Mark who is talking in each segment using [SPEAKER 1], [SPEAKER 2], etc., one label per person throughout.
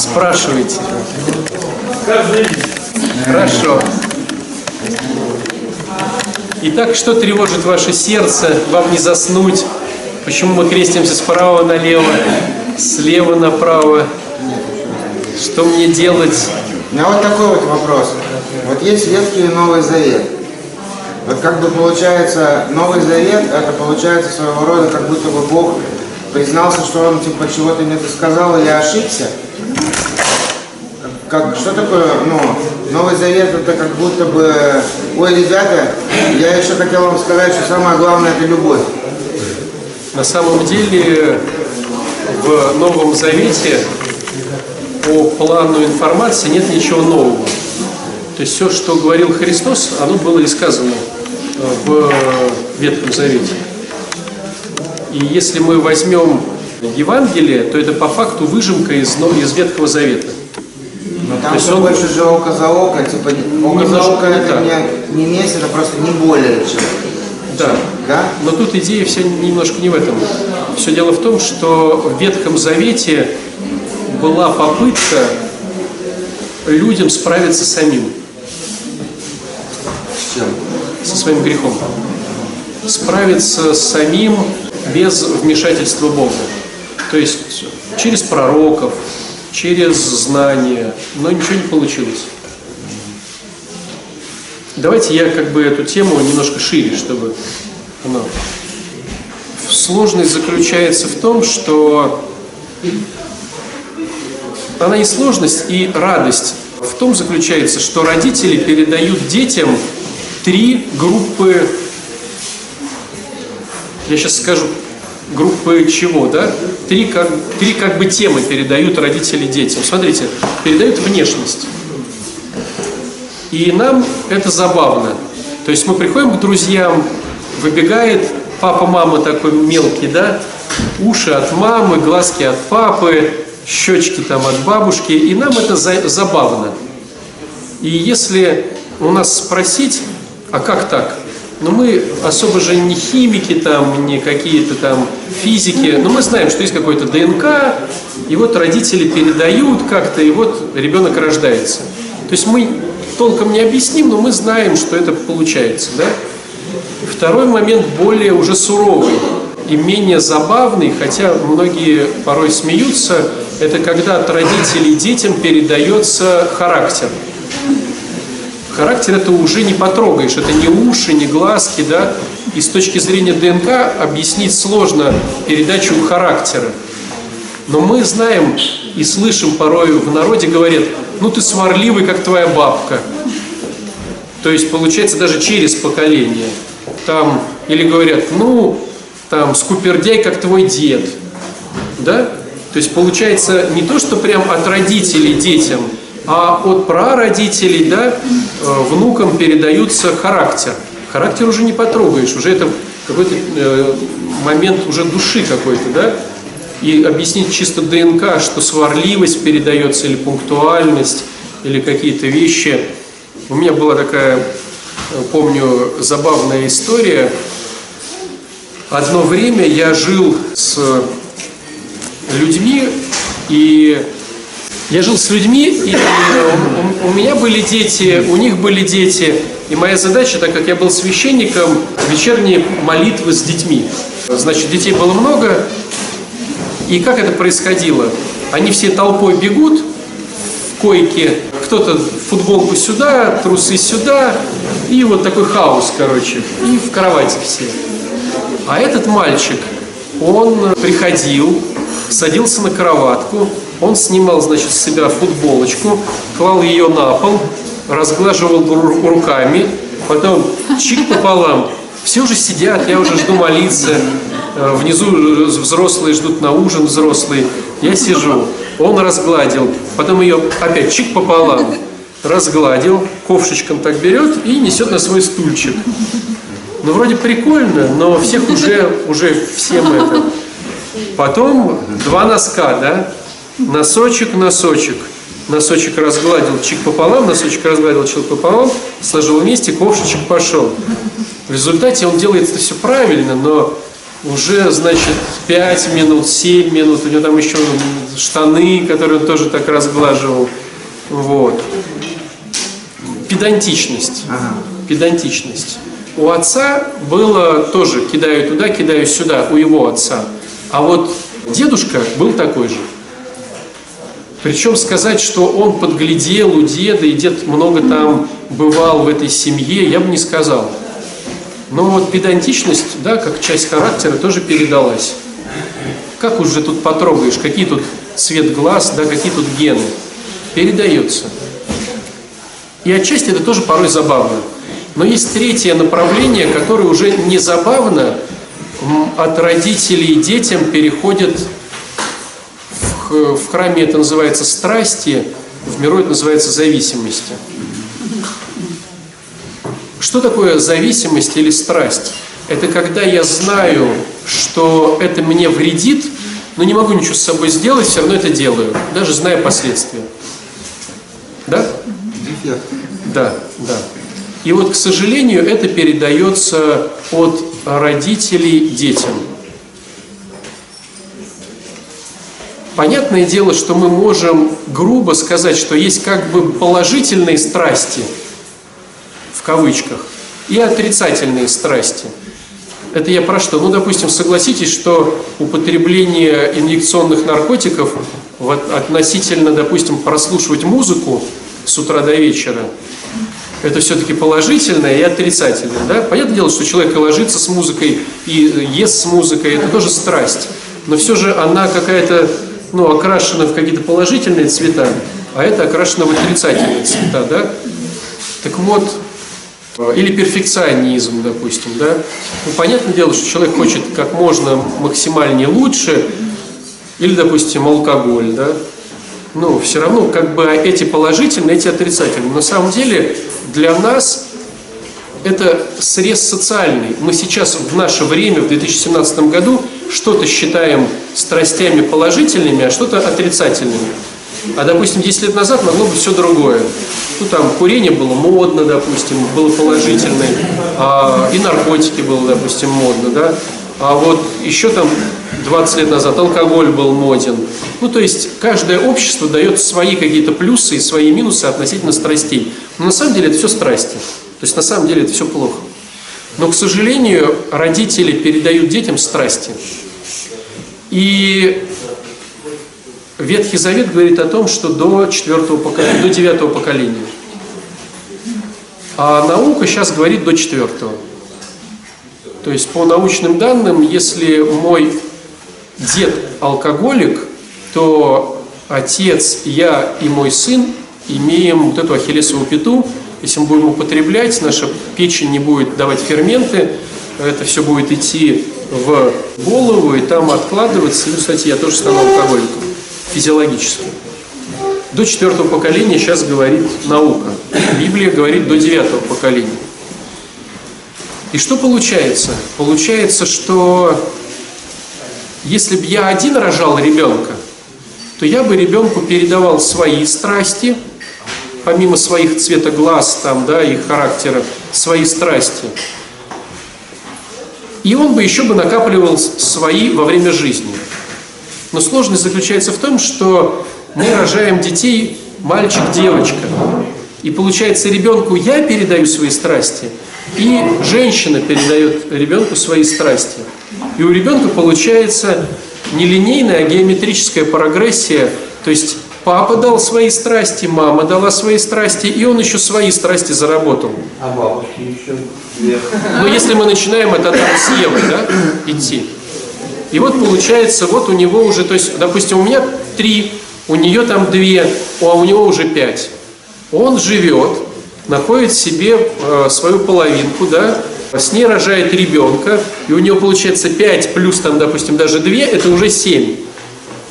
[SPEAKER 1] Спрашивайте. Хорошо. Итак, что тревожит ваше сердце, вам не заснуть? Почему мы крестимся справа налево, слева направо? Что мне делать?
[SPEAKER 2] У меня вот такой вот вопрос. Вот есть Ветхий и Новый Завет. Вот как бы получается, Новый Завет, это получается своего рода, как будто бы Бог признался, что он типа чего-то не сказал или ошибся. Как, что такое, ну, Новый Завет это как будто бы, ой, ребята, я еще хотел вам сказать, что самое главное это любовь.
[SPEAKER 1] На самом деле в Новом Завете по плану информации нет ничего нового. То есть все, что говорил Христос, оно было и сказано в Ветхом Завете. И если мы возьмем Евангелие, то это по факту выжимка из, из Ветхого Завета.
[SPEAKER 2] Но там все он... больше же око за око, типа око за око это не, не месяц, это просто не более чем.
[SPEAKER 1] Да. да. Но тут идея все немножко не в этом. Все дело в том, что в Ветхом Завете была попытка людям справиться самим.
[SPEAKER 2] С чем?
[SPEAKER 1] Со своим грехом. Справиться самим без вмешательства Бога. То есть через пророков, через знания, но ничего не получилось. Давайте я как бы эту тему немножко шире, чтобы она... Сложность заключается в том, что она и сложность, и радость в том заключается, что родители передают детям три группы, я сейчас скажу, группы чего, да? Три как, три как бы темы передают родители детям. Смотрите, передают внешность. И нам это забавно. То есть мы приходим к друзьям, выбегает папа, мама такой мелкий, да? Уши от мамы, глазки от папы, щечки там от бабушки, и нам это за, забавно. И если у нас спросить, а как так? Но мы особо же не химики там, не какие-то там физики, но мы знаем, что есть какой-то ДНК, и вот родители передают как-то, и вот ребенок рождается. То есть мы толком не объясним, но мы знаем, что это получается. Да? Второй момент более уже суровый и менее забавный, хотя многие порой смеются, это когда от родителей детям передается характер. Характер это уже не потрогаешь, это не уши, не глазки, да. И с точки зрения ДНК объяснить сложно передачу характера. Но мы знаем и слышим порой в народе говорят, ну ты сварливый, как твоя бабка. То есть получается даже через поколение. Там, или говорят, ну, там, скупердяй, как твой дед. Да? То есть получается не то, что прям от родителей детям, а от прародителей, да, э, внукам передаются характер. Характер уже не потрогаешь, уже это какой-то э, момент уже души какой-то, да, и объяснить чисто ДНК, что сварливость передается или пунктуальность, или какие-то вещи. У меня была такая, э, помню, забавная история. Одно время я жил с людьми, и я жил с людьми, и у, у меня были дети, у них были дети, и моя задача, так как я был священником, вечерние молитвы с детьми. Значит, детей было много, и как это происходило? Они все толпой бегут в койке, кто-то футболку сюда, трусы сюда, и вот такой хаос, короче, и в кровати все. А этот мальчик, он приходил, садился на кроватку, он снимал, значит, с себя футболочку, клал ее на пол, разглаживал руками, потом чик пополам. Все уже сидят, я уже жду молиться. Э, внизу взрослые ждут на ужин взрослые. Я сижу. Он разгладил. Потом ее опять чик пополам. Разгладил, ковшечком так берет и несет на свой стульчик. Ну, вроде прикольно, но всех уже, уже всем это. Потом два носка, да? Носочек, носочек. Носочек разгладил чик пополам, носочек разгладил чик пополам, сложил вместе, ковшичек пошел. В результате он делает это все правильно, но уже, значит, 5 минут, 7 минут, у него там еще штаны, которые он тоже так разглаживал. Вот. Педантичность.
[SPEAKER 2] Ага.
[SPEAKER 1] Педантичность. У отца было тоже кидаю туда, кидаю сюда, у его отца. А вот дедушка был такой же. Причем сказать, что он подглядел у деда, и дед много там бывал в этой семье, я бы не сказал. Но вот педантичность, да, как часть характера, тоже передалась. Как уже тут потрогаешь, какие тут цвет глаз, да, какие тут гены. Передается. И отчасти это тоже порой забавно. Но есть третье направление, которое уже не забавно, от родителей детям переходит в, в храме это называется страсти, в миру это называется зависимости. Что такое зависимость или страсть? Это когда я знаю, что это мне вредит, но не могу ничего с собой сделать, все равно это делаю, даже зная последствия. Да? Да, да. И вот, к сожалению, это передается от родителей детям. Понятное дело, что мы можем грубо сказать, что есть как бы положительные страсти, в кавычках, и отрицательные страсти. Это я про что? Ну, допустим, согласитесь, что употребление инъекционных наркотиков вот, относительно, допустим, прослушивать музыку с утра до вечера, это все-таки положительное и отрицательное. Да? Понятное дело, что человек ложится с музыкой и ест с музыкой, это тоже страсть. Но все же она какая-то ну, окрашена в какие-то положительные цвета, а это окрашено в отрицательные цвета, да? Так вот, или перфекционизм, допустим, да? Ну, понятное дело, что человек хочет как можно максимальнее лучше, или, допустим, алкоголь, да? Ну, все равно, как бы эти положительные, эти отрицательные. На самом деле, для нас это срез социальный. Мы сейчас в наше время, в 2017 году, что-то считаем страстями положительными, а что-то отрицательными. А, допустим, 10 лет назад могло быть все другое. Ну, там, курение было модно, допустим, было положительное, а, и наркотики было, допустим, модно, да. А вот еще там 20 лет назад алкоголь был моден. Ну, то есть, каждое общество дает свои какие-то плюсы и свои минусы относительно страстей. Но на самом деле это все страсти. То есть, на самом деле это все плохо. Но, к сожалению, родители передают детям страсти. И Ветхий Завет говорит о том, что до четвертого поколения, до девятого поколения. А наука сейчас говорит до четвертого. То есть по научным данным, если мой дед алкоголик, то отец, я и мой сын имеем вот эту ахиллесову пяту. Если мы будем употреблять, наша печень не будет давать ферменты, это все будет идти в голову и там откладываться. Ну, кстати, я тоже стану алкоголиком физиологически. До четвертого поколения сейчас говорит наука. Библия говорит до девятого поколения. И что получается? Получается, что если бы я один рожал ребенка, то я бы ребенку передавал свои страсти, помимо своих цвета глаз там, да, и характера, свои страсти. И он бы еще бы накапливал свои во время жизни. Но сложность заключается в том, что мы рожаем детей мальчик-девочка. И получается, ребенку я передаю свои страсти, и женщина передает ребенку свои страсти. И у ребенка получается не линейная, а геометрическая прогрессия, то есть Папа дал свои страсти, мама дала свои страсти, и он еще свои страсти заработал.
[SPEAKER 3] А бабушки еще
[SPEAKER 1] Ну, если мы начинаем это там с Евы, да, идти. И вот получается, вот у него уже, то есть, допустим, у меня три, у нее там две, а у него уже пять. Он живет, находит себе э, свою половинку, да, с ней рожает ребенка, и у него получается пять плюс там, допустим, даже две, это уже семь.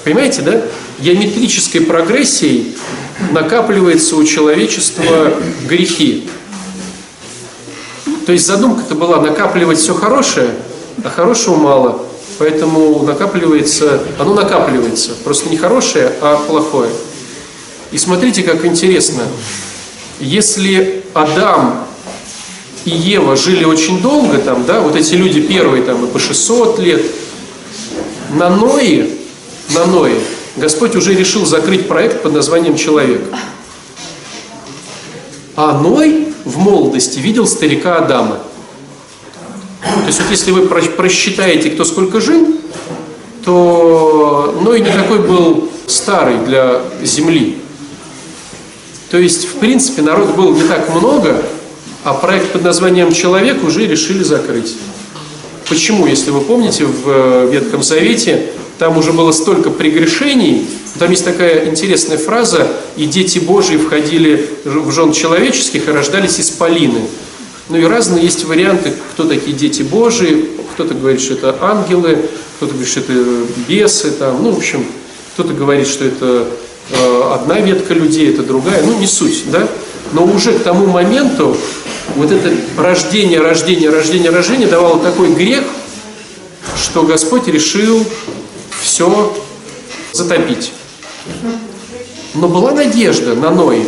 [SPEAKER 1] Понимаете, да? Геометрической прогрессией накапливается у человечества грехи. То есть задумка-то была накапливать все хорошее, а хорошего мало. Поэтому накапливается, оно накапливается. Просто не хорошее, а плохое. И смотрите, как интересно. Если Адам и Ева жили очень долго там, да, вот эти люди первые там и по 600 лет, на Ное, на Ное Господь уже решил закрыть проект под названием «Человек». А Ной в молодости видел старика Адама. То есть вот если вы просчитаете, кто сколько жил, то Ной не такой был старый для земли. То есть, в принципе, народ был не так много, а проект под названием «Человек» уже решили закрыть. Почему? Если вы помните, в э, Ветхом Завете там уже было столько прегрешений, там есть такая интересная фраза, и дети Божьи входили в жен человеческих и рождались из полины. Ну и разные есть варианты, кто такие дети Божьи, кто-то говорит, что это ангелы, кто-то говорит, что это бесы, там, ну, в общем, кто-то говорит, что это э, одна ветка людей, это другая, ну, не суть, да? Но уже к тому моменту вот это рождение, рождение, рождение, рождение давало такой грех, что Господь решил все затопить. Но была надежда на Ноя.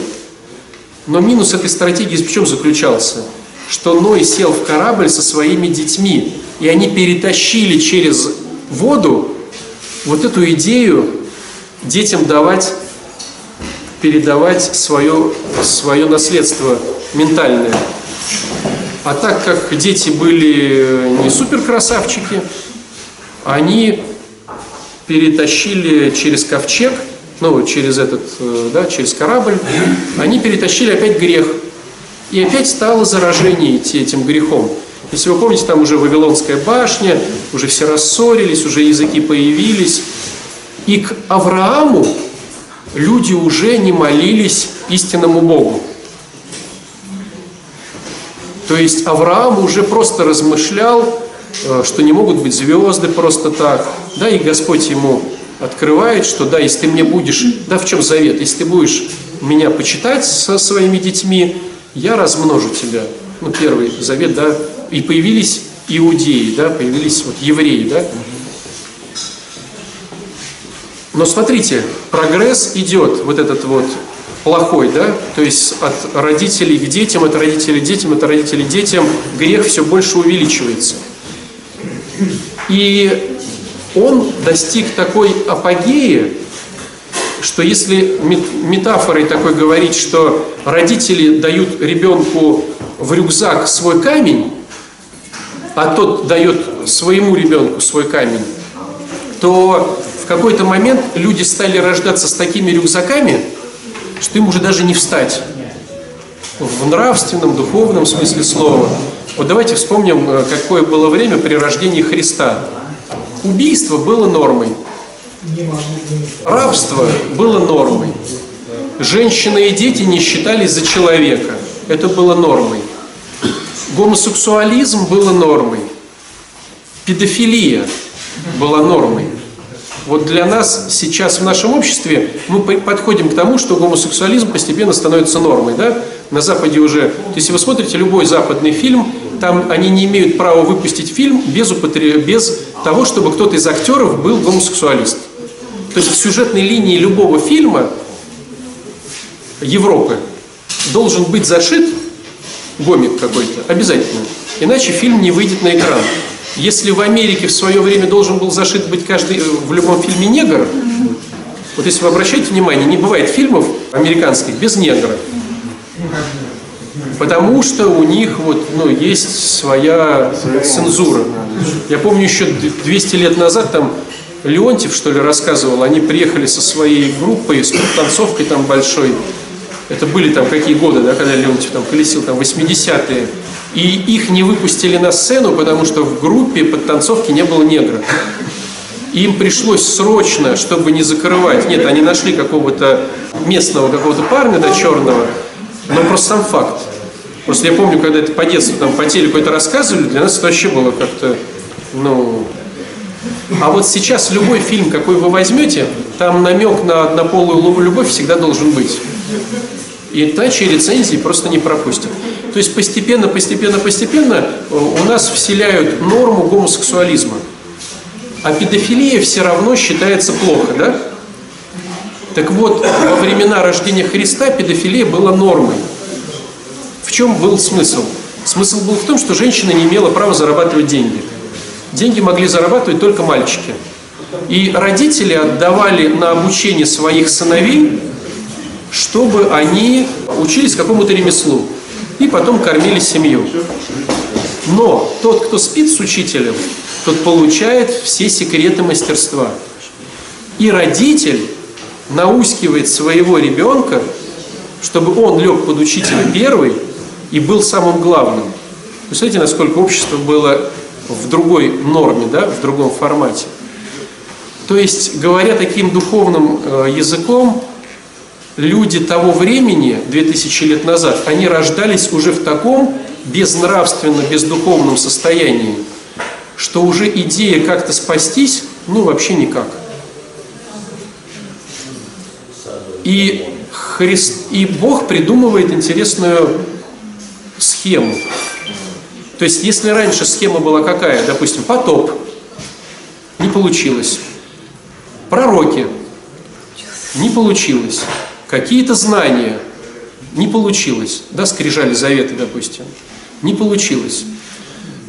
[SPEAKER 1] Но минус этой стратегии в чем заключался? Что Ной сел в корабль со своими детьми, и они перетащили через воду вот эту идею детям давать, передавать свое, свое наследство ментальное. А так как дети были не супер красавчики, они перетащили через ковчег, ну, через этот, э, да, через корабль, они перетащили опять грех. И опять стало заражение идти этим грехом. Если вы помните, там уже Вавилонская башня, уже все рассорились, уже языки появились. И к Аврааму люди уже не молились истинному Богу. То есть Авраам уже просто размышлял, что не могут быть звезды просто так. Да, и Господь ему открывает, что да, если ты мне будешь, да, в чем завет, если ты будешь меня почитать со своими детьми, я размножу тебя. Ну, первый завет, да, и появились иудеи, да, появились вот евреи, да. Но смотрите, прогресс идет, вот этот вот плохой, да, то есть от родителей к детям, от родителей к детям, от родителей к детям грех все больше увеличивается. И он достиг такой апогеи, что если метафорой такой говорить, что родители дают ребенку в рюкзак свой камень, а тот дает своему ребенку свой камень, то в какой-то момент люди стали рождаться с такими рюкзаками, что им уже даже не встать в нравственном, духовном смысле слова. Вот давайте вспомним, э, какое было время при рождении Христа. Убийство было нормой. Рабство было нормой. Женщины и дети не считались за человека. Это было нормой. Гомосексуализм было нормой. Педофилия была нормой. Вот для нас сейчас в нашем обществе мы подходим к тому, что гомосексуализм постепенно становится нормой. Да? На Западе уже, если вы смотрите любой западный фильм, там они не имеют права выпустить фильм без, употреб... без того, чтобы кто-то из актеров был гомосексуалист. То есть в сюжетной линии любого фильма Европы должен быть зашит гомик какой-то, обязательно. Иначе фильм не выйдет на экран. Если в Америке в свое время должен был зашит быть каждый э, в любом фильме негр, вот если вы обращаете внимание, не бывает фильмов американских без негра. Потому что у них вот, ну, есть своя цензура. Я помню еще 200 лет назад там Леонтьев, что ли, рассказывал, они приехали со своей группой, с танцовкой там большой. Это были там какие годы, да, когда Леонтьев там колесил, там 80-е. И их не выпустили на сцену, потому что в группе под танцовки не было негра. Им пришлось срочно, чтобы не закрывать. Нет, они нашли какого-то местного какого-то парня, да, черного, но просто сам факт. Просто я помню, когда это по детству там по телеку это рассказывали, для нас это вообще было как-то, ну... А вот сейчас любой фильм, какой вы возьмете, там намек на однополую любовь всегда должен быть. И иначе рецензии просто не пропустят. То есть постепенно, постепенно, постепенно э, у нас вселяют норму гомосексуализма. А педофилия все равно считается плохо, да? Так вот, во времена рождения Христа педофилия была нормой. В чем был смысл? Смысл был в том, что женщина не имела права зарабатывать деньги. Деньги могли зарабатывать только мальчики. И родители отдавали на обучение своих сыновей, чтобы они учились какому-то ремеслу и потом кормили семью. Но тот, кто спит с учителем, тот получает все секреты мастерства. И родитель наускивает своего ребенка, чтобы он лег под учителя первый и был самым главным. Представляете, насколько общество было в другой норме, да, в другом формате. То есть, говоря таким духовным э, языком, люди того времени, 2000 лет назад, они рождались уже в таком безнравственно, бездуховном состоянии, что уже идея как-то спастись, ну вообще никак. И, Христ, и Бог придумывает интересную схему. То есть, если раньше схема была какая, допустим, потоп, не получилось. Пророки, не получилось. Какие-то знания, не получилось. Да, скрижали заветы, допустим, не получилось.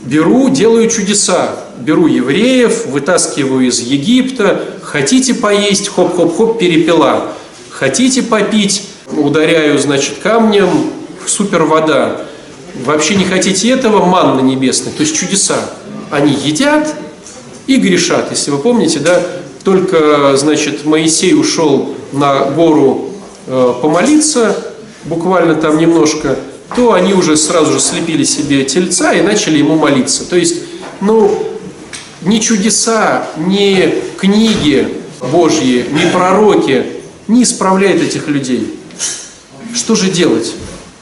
[SPEAKER 1] Беру, делаю чудеса. Беру евреев, вытаскиваю из Египта. Хотите поесть, хоп-хоп-хоп, перепела. Хотите попить, ударяю, значит, камнем, супер вода. Вообще не хотите этого, манна небесная, то есть чудеса. Они едят и грешат. Если вы помните, да, только, значит, Моисей ушел на гору э, помолиться, буквально там немножко, то они уже сразу же слепили себе тельца и начали ему молиться. То есть, ну, ни чудеса, ни книги Божьи, ни пророки не исправляют этих людей. Что же делать?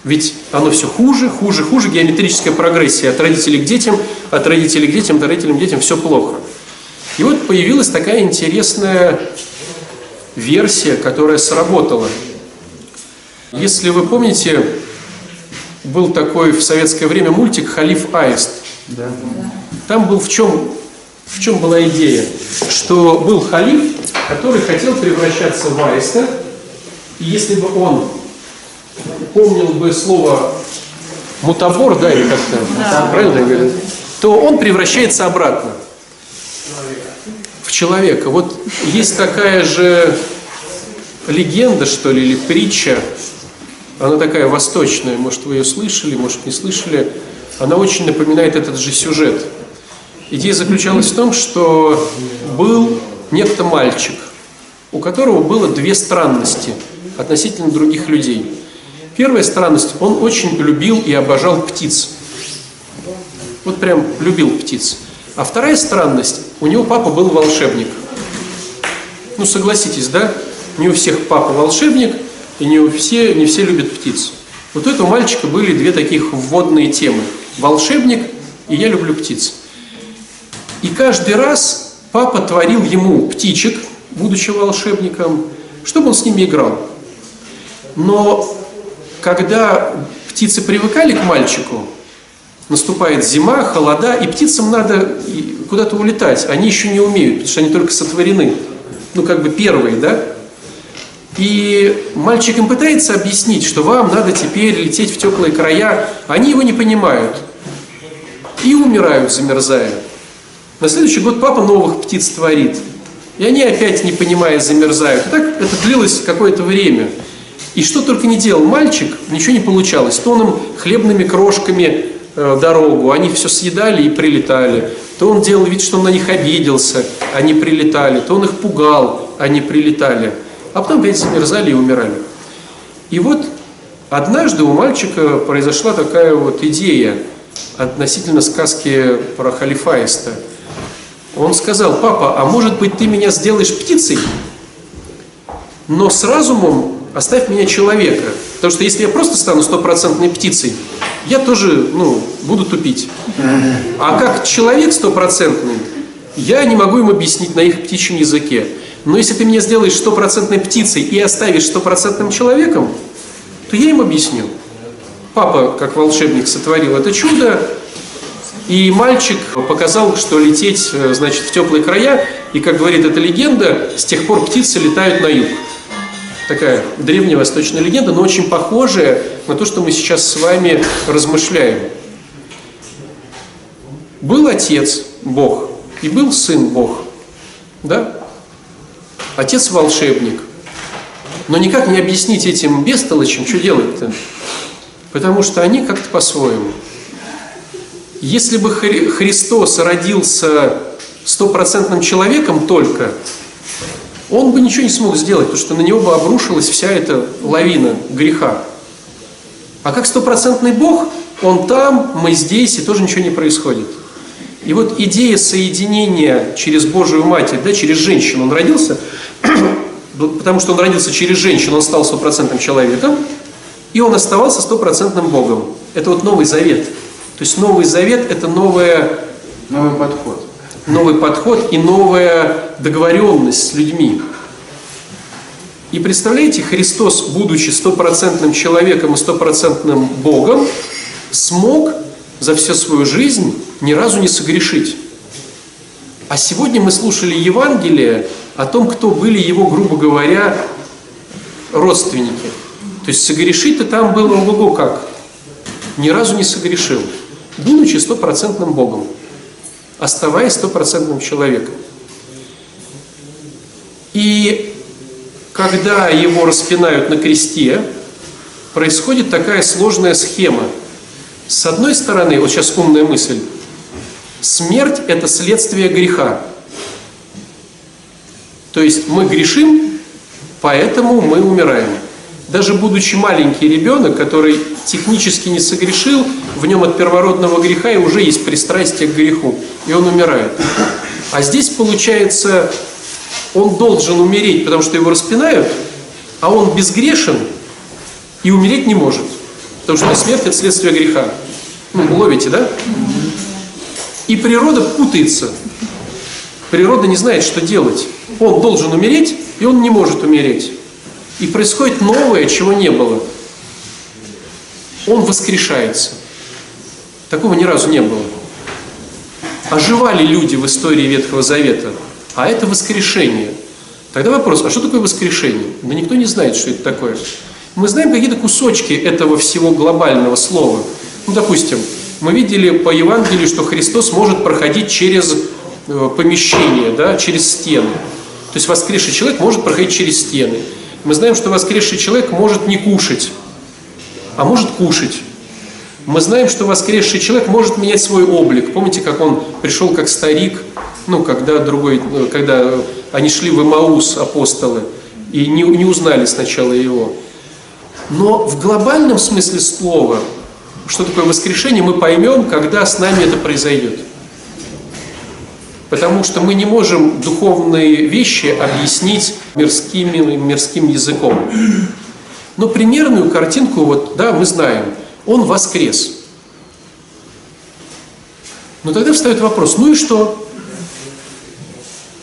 [SPEAKER 1] Ведь оно все хуже, хуже, хуже, геометрическая прогрессия от родителей к детям, от родителей к детям, от родителям к детям, все плохо. И вот появилась такая интересная версия, которая сработала. Если вы помните, был такой в советское время мультик «Халиф Аист». Да. Там был в чем, в чем была идея? Что был халиф, который хотел превращаться в аиста, и если бы он помнил бы слово мутабор, да, или как-то, да. правильно я говорю, то он превращается обратно в человека. Вот есть такая же легенда, что ли, или притча, она такая восточная, может, вы ее слышали, может, не слышали, она очень напоминает этот же сюжет. Идея заключалась в том, что был некто мальчик, у которого было две странности относительно других людей – Первая странность, он очень любил и обожал птиц. Вот прям любил птиц. А вторая странность, у него папа был волшебник. Ну, согласитесь, да? Не у всех папа волшебник, и не, у все, не все любят птиц. Вот у этого мальчика были две таких вводные темы. Волшебник и я люблю птиц. И каждый раз папа творил ему птичек, будучи волшебником, чтобы он с ними играл. Но когда птицы привыкали к мальчику, наступает зима, холода, и птицам надо куда-то улетать. Они еще не умеют, потому что они только сотворены. Ну, как бы первые, да? И мальчик им пытается объяснить, что вам надо теперь лететь в теплые края. Они его не понимают. И умирают, замерзая. На следующий год папа новых птиц творит. И они опять, не понимая, замерзают. И так это длилось какое-то время. И что только не делал мальчик, ничего не получалось. То он им хлебными крошками э, дорогу, они все съедали и прилетали. То он делал вид, что он на них обиделся, они прилетали. То он их пугал, они прилетали. А потом опять замерзали и умирали. И вот однажды у мальчика произошла такая вот идея относительно сказки про Халифаиста. Он сказал, папа, а может быть ты меня сделаешь птицей, но с разумом оставь меня человека. Потому что если я просто стану стопроцентной птицей, я тоже ну, буду тупить. А как человек стопроцентный, я не могу им объяснить на их птичьем языке. Но если ты меня сделаешь стопроцентной птицей и оставишь стопроцентным человеком, то я им объясню. Папа, как волшебник, сотворил это чудо, и мальчик показал, что лететь, э, значит, в теплые края, и, как говорит эта легенда, с тех пор птицы летают на юг такая древняя восточная легенда, но очень похожая на то, что мы сейчас с вами размышляем. был Отец Бог и был Сын Бог. Да? Отец волшебник. Но никак не объяснить этим бестолочам, что делать-то. Потому что они как-то по-своему. Если бы Христос родился стопроцентным человеком только, он бы ничего не смог сделать, потому что на него бы обрушилась вся эта лавина греха. А как стопроцентный Бог, он там, мы здесь, и тоже ничего не происходит. И вот идея соединения через Божию Матерь, да, через женщину, он родился, потому что он родился через женщину, он стал стопроцентным человеком, и он оставался стопроцентным Богом. Это вот Новый Завет. То есть Новый Завет – это новое,
[SPEAKER 2] новый подход.
[SPEAKER 1] Новый подход и новая договоренность с людьми. И представляете, Христос, будучи стопроцентным человеком и стопроцентным Богом, смог за всю свою жизнь ни разу не согрешить. А сегодня мы слушали Евангелие о том, кто были его, грубо говоря, родственники. То есть согрешить-то там было ого как. Ни разу не согрешил, будучи стопроцентным Богом, оставаясь стопроцентным человеком. И когда его распинают на кресте, происходит такая сложная схема. С одной стороны, вот сейчас умная мысль, смерть – это следствие греха. То есть мы грешим, поэтому мы умираем. Даже будучи маленький ребенок, который технически не согрешил, в нем от первородного греха и уже есть пристрастие к греху, и он умирает. А здесь получается, он должен умереть, потому что его распинают, а он безгрешен и умереть не может. Потому что смерть – это следствие греха. Ну, ловите, да? И природа путается. Природа не знает, что делать. Он должен умереть, и он не может умереть. И происходит новое, чего не было. Он воскрешается. Такого ни разу не было. Оживали люди в истории Ветхого Завета, а это воскрешение. Тогда вопрос, а что такое воскрешение? Да никто не знает, что это такое. Мы знаем какие-то кусочки этого всего глобального слова. Ну, допустим, мы видели по Евангелию, что Христос может проходить через э, помещение, да, через стены. То есть воскресший человек может проходить через стены. Мы знаем, что воскресший человек может не кушать, а может кушать. Мы знаем, что воскресший человек может менять свой облик. Помните, как он пришел как старик, ну, когда, другой, когда они шли в Имаус, апостолы, и не, не узнали сначала его. Но в глобальном смысле слова, что такое воскрешение, мы поймем, когда с нами это произойдет. Потому что мы не можем духовные вещи объяснить мирским, мирским языком. Но примерную картинку, вот, да, мы знаем. Он воскрес. Но тогда встает вопрос, ну и что?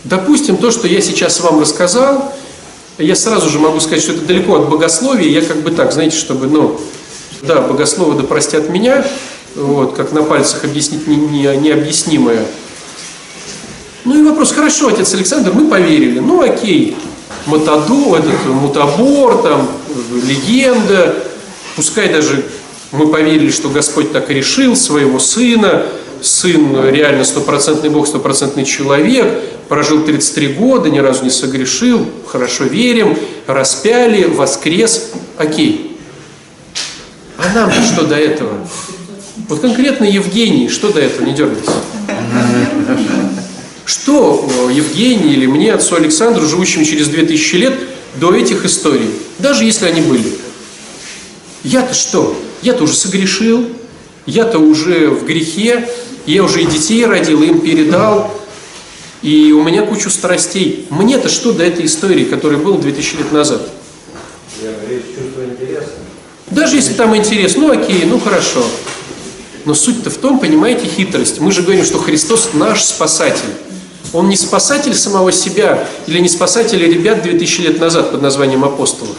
[SPEAKER 1] Допустим, то, что я сейчас вам рассказал, я сразу же могу сказать, что это далеко от богословия, я как бы так, знаете, чтобы, ну, да, богословы да простят меня, вот, как на пальцах объяснить не, не, необъяснимое. Ну и вопрос, хорошо, отец Александр, мы поверили, ну окей, Матаду, этот мутабор, там, легенда, пускай даже мы поверили, что Господь так решил своего сына, сын реально стопроцентный Бог, стопроцентный человек, прожил 33 года, ни разу не согрешил, хорошо верим, распяли, воскрес, окей. А нам что до этого? Вот конкретно Евгений, что до этого, не дергайся. Что э, Евгений или мне, отцу Александру, живущему через 2000 лет, до этих историй, даже если они были? Я-то что? Я-то уже согрешил, я-то уже в грехе, я уже и детей родил, им передал, и у меня кучу страстей. Мне-то что до этой истории, которая была 2000 лет назад?
[SPEAKER 3] Я говорю, чувство интереса.
[SPEAKER 1] Даже если там интерес, ну окей, ну хорошо. Но суть-то в том, понимаете, хитрость. Мы же говорим, что Христос наш спасатель. Он не спасатель самого себя или не спасатель ребят 2000 лет назад под названием апостолов.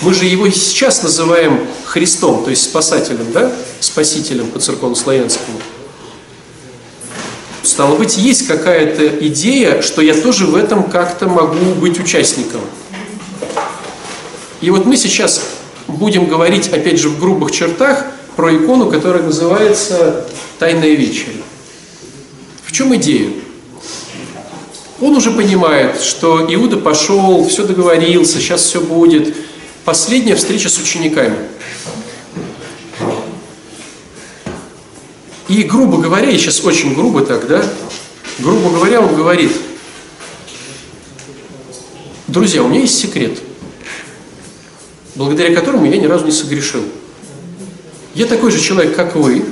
[SPEAKER 1] Мы же его сейчас называем Христом, то есть спасателем, да? Спасителем по церковно-славянскому. Стало быть, есть какая-то идея, что я тоже в этом как-то могу быть участником. И вот мы сейчас будем говорить, опять же, в грубых чертах про икону, которая называется «Тайная вечеря». В чем идея? Он уже понимает, что Иуда пошел, все договорился, сейчас все будет. Последняя встреча с учениками. И, грубо говоря, и сейчас очень грубо так, да, грубо говоря, он говорит, друзья, у меня есть секрет, благодаря которому я ни разу не согрешил. Я такой же человек, как вы,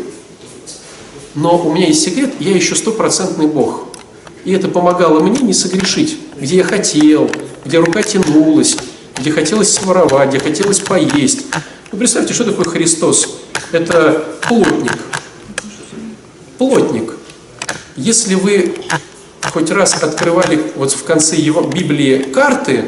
[SPEAKER 1] но у меня есть секрет, я еще стопроцентный Бог. И это помогало мне не согрешить, где я хотел, где рука тянулась, где хотелось своровать, где хотелось поесть. Ну, представьте, что такое Христос? Это плотник. Плотник. Если вы хоть раз открывали вот в конце его Библии карты,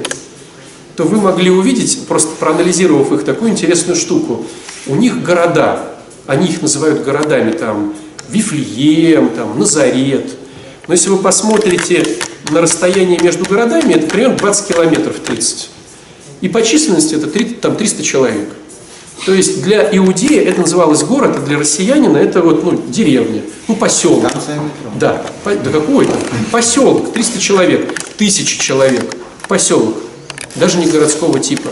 [SPEAKER 1] то вы могли увидеть, просто проанализировав их, такую интересную штуку. У них города, они их называют городами, там, Вифлеем, там, Назарет – но если вы посмотрите на расстояние между городами, это примерно 20 километров 30. И по численности это 3, там 300 человек. То есть для иудея это называлось город, а для россиянина это вот, ну, деревня, ну, поселок. Да, по, да какой там? Поселок, 300 человек, тысячи человек, поселок, даже не городского типа.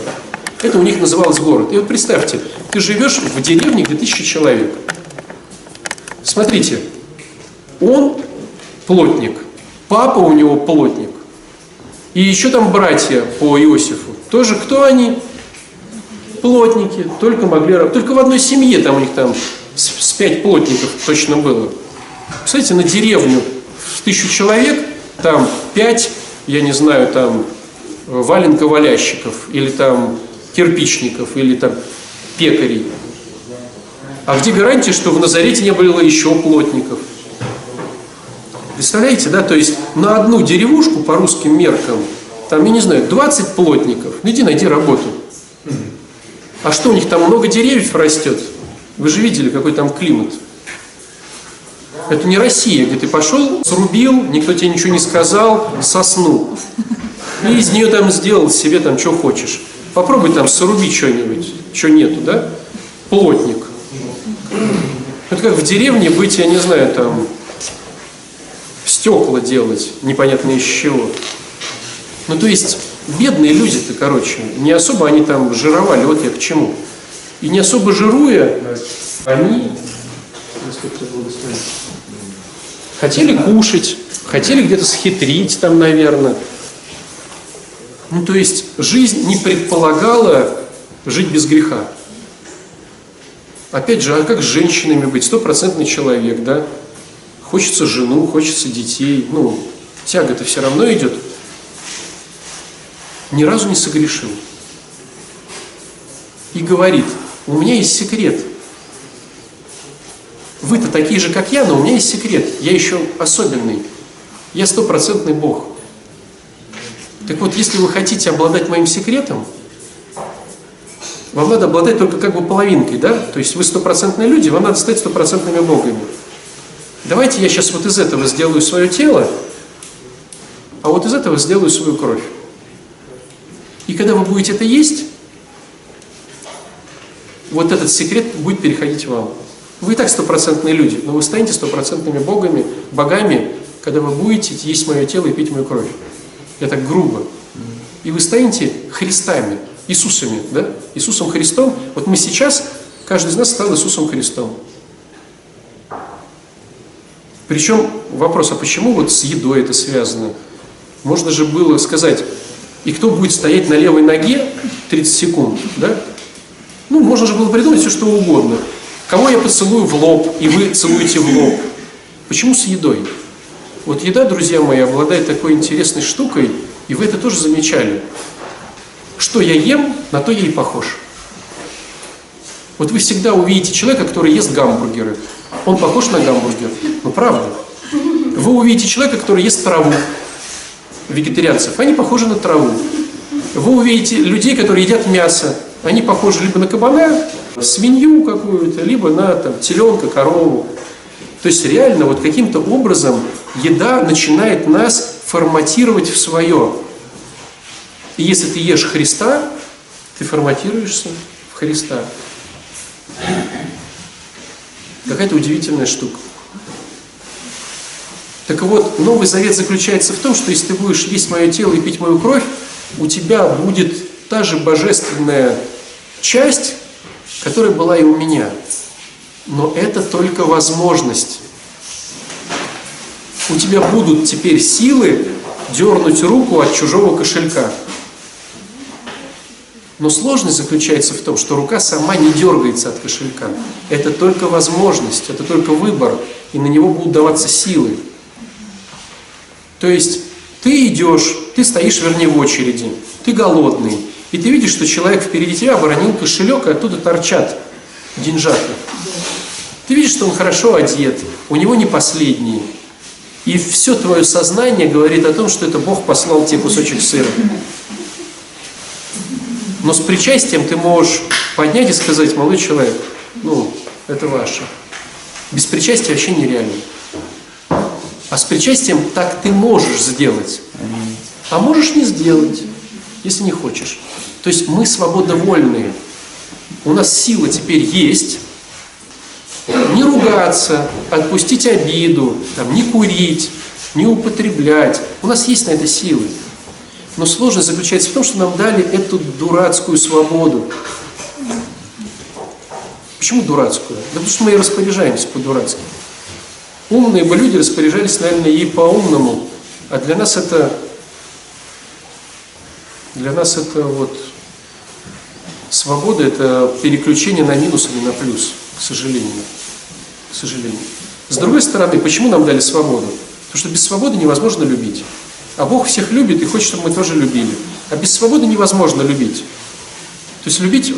[SPEAKER 1] Это у них называлось город. И вот представьте, ты живешь в деревне, где тысяча человек. Смотрите, он плотник. Папа у него плотник. И еще там братья по Иосифу. Тоже кто они? Плотники. Только могли. Только в одной семье там у них там с, с пять плотников точно было. Кстати, на деревню в тысячу человек, там пять, я не знаю, там валенковалящиков или там кирпичников или там пекарей. А где гарантия, что в Назарете не было еще плотников? Представляете, да, то есть на одну деревушку по русским меркам, там, я не знаю, 20 плотников, иди найди работу. А что, у них там много деревьев растет? Вы же видели, какой там климат. Это не Россия, где ты пошел, срубил, никто тебе ничего не сказал, соснул. И из нее там сделал себе там, что хочешь. Попробуй там срубить что-нибудь, что нету, да? Плотник. Это как в деревне быть, я не знаю, там, стекла делать, непонятно из чего. Ну, то есть, бедные люди-то, короче, не особо они там жировали, вот я к чему. И не особо жируя, они хотели кушать, хотели где-то схитрить там, наверное. Ну, то есть, жизнь не предполагала жить без греха. Опять же, а как с женщинами быть? Стопроцентный человек, да? Хочется жену, хочется детей. Ну, тяга-то все равно идет. Ни разу не согрешил. И говорит, у меня есть секрет. Вы-то такие же, как я, но у меня есть секрет. Я еще особенный. Я стопроцентный Бог. Так вот, если вы хотите обладать моим секретом, вам надо обладать только как бы половинкой, да? То есть вы стопроцентные люди, вам надо стать стопроцентными Богами. Давайте я сейчас вот из этого сделаю свое тело, а вот из этого сделаю свою кровь. И когда вы будете это есть, вот этот секрет будет переходить вам. Вы и так стопроцентные люди, но вы станете стопроцентными богами, богами, когда вы будете есть мое тело и пить мою кровь. Я так грубо. И вы станете Христами, Иисусами, да? Иисусом Христом. Вот мы сейчас, каждый из нас стал Иисусом Христом. Причем вопрос, а почему вот с едой это связано? Можно же было сказать, и кто будет стоять на левой ноге 30 секунд, да? Ну, можно же было придумать все, что угодно. Кого я поцелую в лоб, и вы целуете в лоб. Почему с едой? Вот еда, друзья мои, обладает такой интересной штукой, и вы это тоже замечали. Что я ем, на то я и похож. Вот вы всегда увидите человека, который ест гамбургеры. Он похож на гамбургер? Ну, правда. Вы увидите человека, который ест траву, вегетарианцев. Они похожи на траву. Вы увидите людей, которые едят мясо. Они похожи либо на кабана, свинью какую-то, либо на там, теленка, корову. То есть реально вот каким-то образом еда начинает нас форматировать в свое. И если ты ешь Христа, ты форматируешься в Христа. Какая-то удивительная штука. Так вот, Новый Завет заключается в том, что если ты будешь есть мое тело и пить мою кровь, у тебя будет та же божественная часть, которая была и у меня. Но это только возможность. У тебя будут теперь силы дернуть руку от чужого кошелька. Но сложность заключается в том, что рука сама не дергается от кошелька. Это только возможность, это только выбор, и на него будут даваться силы. То есть ты идешь, ты стоишь, вернее, в очереди, ты голодный, и ты видишь, что человек впереди тебя оборонил кошелек, и оттуда торчат деньжаты. Ты видишь, что он хорошо одет, у него не последний. И все твое сознание говорит о том, что это Бог послал тебе кусочек сыра. Но с причастием ты можешь поднять и сказать, молодой человек, ну, это ваше. Без причастия вообще нереально. А с причастием так ты можешь сделать. А можешь не сделать, если не хочешь. То есть мы свободовольные. У нас сила теперь есть. Не ругаться, отпустить обиду, там, не курить, не употреблять. У нас есть на это силы. Но сложность заключается в том, что нам дали эту дурацкую свободу. Почему дурацкую? Да потому что мы и распоряжаемся по-дурацки. Умные бы люди распоряжались, наверное, ей по-умному, а для нас это для нас это вот свобода, это переключение на минус или на плюс, к сожалению. К сожалению. С другой стороны, почему нам дали свободу? Потому что без свободы невозможно любить. А Бог всех любит и хочет, чтобы мы тоже любили. А без свободы невозможно любить. То есть любить,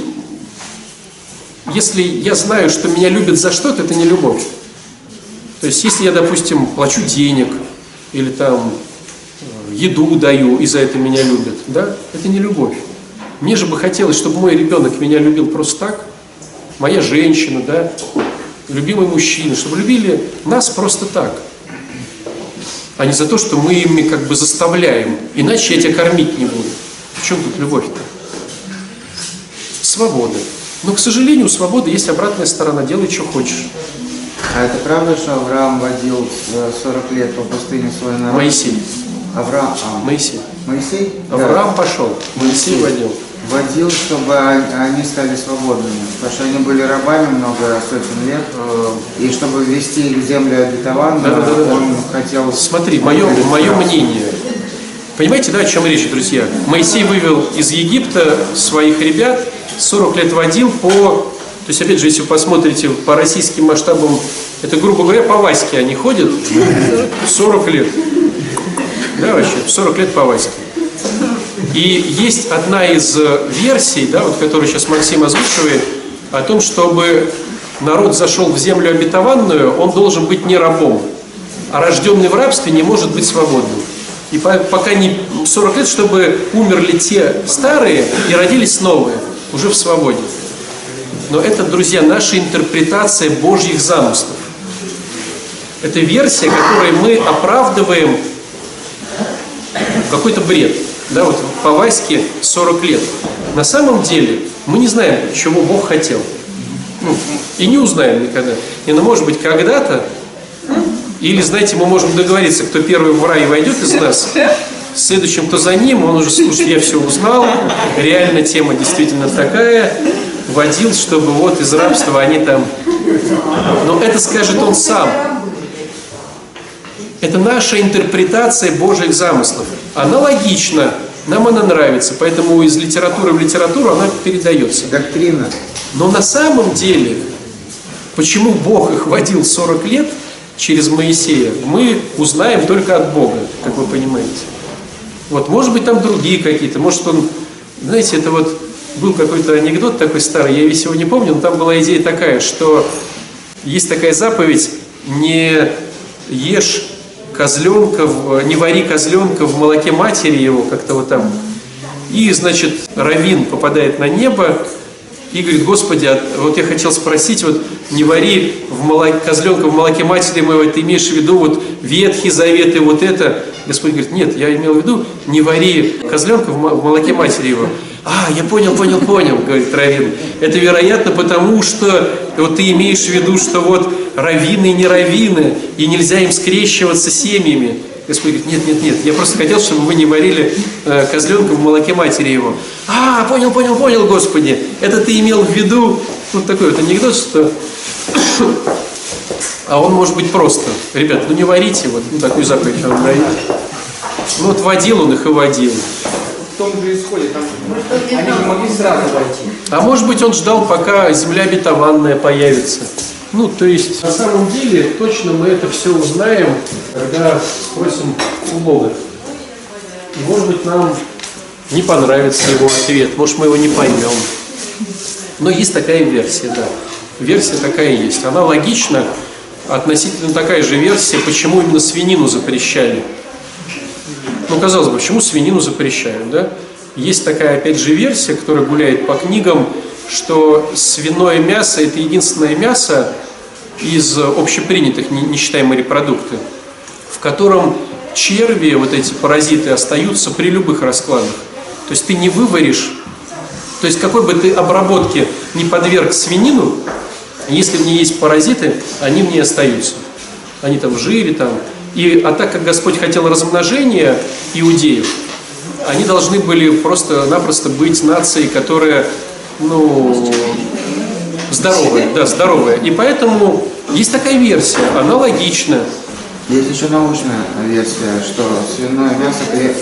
[SPEAKER 1] если я знаю, что меня любят за что-то, это не любовь. То есть если я, допустим, плачу денег или там э, еду даю, и за это меня любят, да, это не любовь. Мне же бы хотелось, чтобы мой ребенок меня любил просто так, моя женщина, да, любимый мужчина, чтобы любили нас просто так – а не за то, что мы ими как бы заставляем. Иначе я тебя кормить не буду. В чем тут любовь-то? Свобода. Но, к сожалению, у свободы есть обратная сторона. Делай, что хочешь.
[SPEAKER 2] А это правда, что Авраам водил 40 э, лет по пустыне свой народ?
[SPEAKER 1] Моисей.
[SPEAKER 2] Авраам. А.
[SPEAKER 1] Моисей.
[SPEAKER 2] Моисей?
[SPEAKER 1] Авраам да. пошел. Моисей водил
[SPEAKER 2] вводил, чтобы они стали свободными, потому что они были рабами много сотен лет, э, и чтобы ввести их в землю обетованную, да, да, да, он хотел...
[SPEAKER 1] Смотри, мое, мое мнение. Понимаете, да, о чем речь, друзья? Моисей вывел из Египта своих ребят, 40 лет водил по... То есть, опять же, если вы посмотрите по российским масштабам, это, грубо говоря, по Ваське они ходят 40 лет. Да, вообще, 40 лет по Ваське. И есть одна из э, версий, да, вот, которую сейчас Максим озвучивает, о том, чтобы народ зашел в землю обетованную, он должен быть не рабом, а рожденный в рабстве не может быть свободным. И пока не 40 лет, чтобы умерли те старые и родились новые, уже в свободе. Но это, друзья, наша интерпретация Божьих замыслов. Это версия, которой мы оправдываем какой-то бред да, вот по Ваське 40 лет. На самом деле мы не знаем, чего Бог хотел. Ну, и не узнаем никогда. И, ну, может быть, когда-то, или, знаете, мы можем договориться, кто первый в рай войдет из нас, следующим, кто за ним, он уже, слушай, я все узнал, реально тема действительно такая, водил, чтобы вот из рабства они там... Но это скажет он сам. Это наша интерпретация Божьих замыслов. Она логична, нам она нравится, поэтому из литературы в литературу она передается.
[SPEAKER 2] Доктрина.
[SPEAKER 1] Но на самом деле, почему Бог их водил 40 лет через Моисея, мы узнаем только от Бога, как вы понимаете. Вот, может быть, там другие какие-то, может, он, знаете, это вот был какой-то анекдот такой старый, я весь его не помню, но там была идея такая, что есть такая заповедь, не ешь козленка, в, не вари козленка в молоке матери его, как-то вот там. И, значит, Равин попадает на небо и говорит, Господи, а вот я хотел спросить, вот не вари в молоке, козленка в молоке матери моего, ты имеешь в виду вот Ветхий Завет и вот это? Господь говорит, нет, я имел в виду, не вари козленка в молоке матери его. А, я понял, понял, понял, говорит Равин. Это вероятно потому, что вот ты имеешь в виду, что вот раввины и не раввины, и нельзя им скрещиваться семьями. Господь говорит, нет, нет, нет, я просто хотел, чтобы вы не варили э, козленка в молоке матери его. А, понял, понял, понял, Господи, это ты имел в виду, вот такой вот анекдот, что а он может быть просто. Ребят, ну не варите, вот ну, такую заповедь он дает. Ну вот водил он их и водил.
[SPEAKER 4] Том же исходе, там они не могли сразу войти.
[SPEAKER 1] А может быть он ждал, пока земля обетованная появится. Ну, то есть, на самом деле, точно мы это все узнаем, когда спросим у Бога. И, может быть, нам не понравится его ответ, может, мы его не поймем. Но есть такая версия, да. Версия такая есть. Она логична, относительно такая же версия, почему именно свинину запрещали. Ну, казалось бы, почему свинину запрещают, да? Есть такая, опять же, версия, которая гуляет по книгам, что свиное мясо – это единственное мясо из общепринятых, не, не считая морепродукты, в котором черви, вот эти паразиты, остаются при любых раскладах. То есть ты не вываришь, то есть какой бы ты обработке не подверг свинину, если в ней есть паразиты, они в ней остаются. Они там в жире, там. И, а так как Господь хотел размножения иудеев, они должны были просто-напросто быть нацией, которая, ну, здоровая, да, здоровая. И поэтому есть такая версия, она логична.
[SPEAKER 2] Есть еще научная версия, что свиное мясо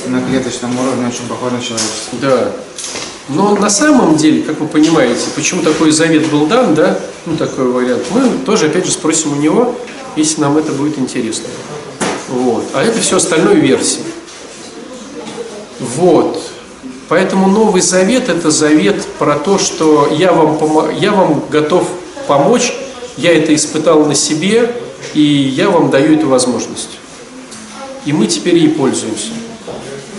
[SPEAKER 2] на клеточном уровне очень похоже на человеческое.
[SPEAKER 1] Да. Но на самом деле, как вы понимаете, почему такой завет был дан, да, ну такой вариант, мы тоже опять же спросим у него, если нам это будет интересно. Вот. А это все остальное версии. Вот. Поэтому Новый Завет – это завет про то, что я вам, помо- я вам готов помочь, я это испытал на себе, и я вам даю эту возможность. И мы теперь ей пользуемся.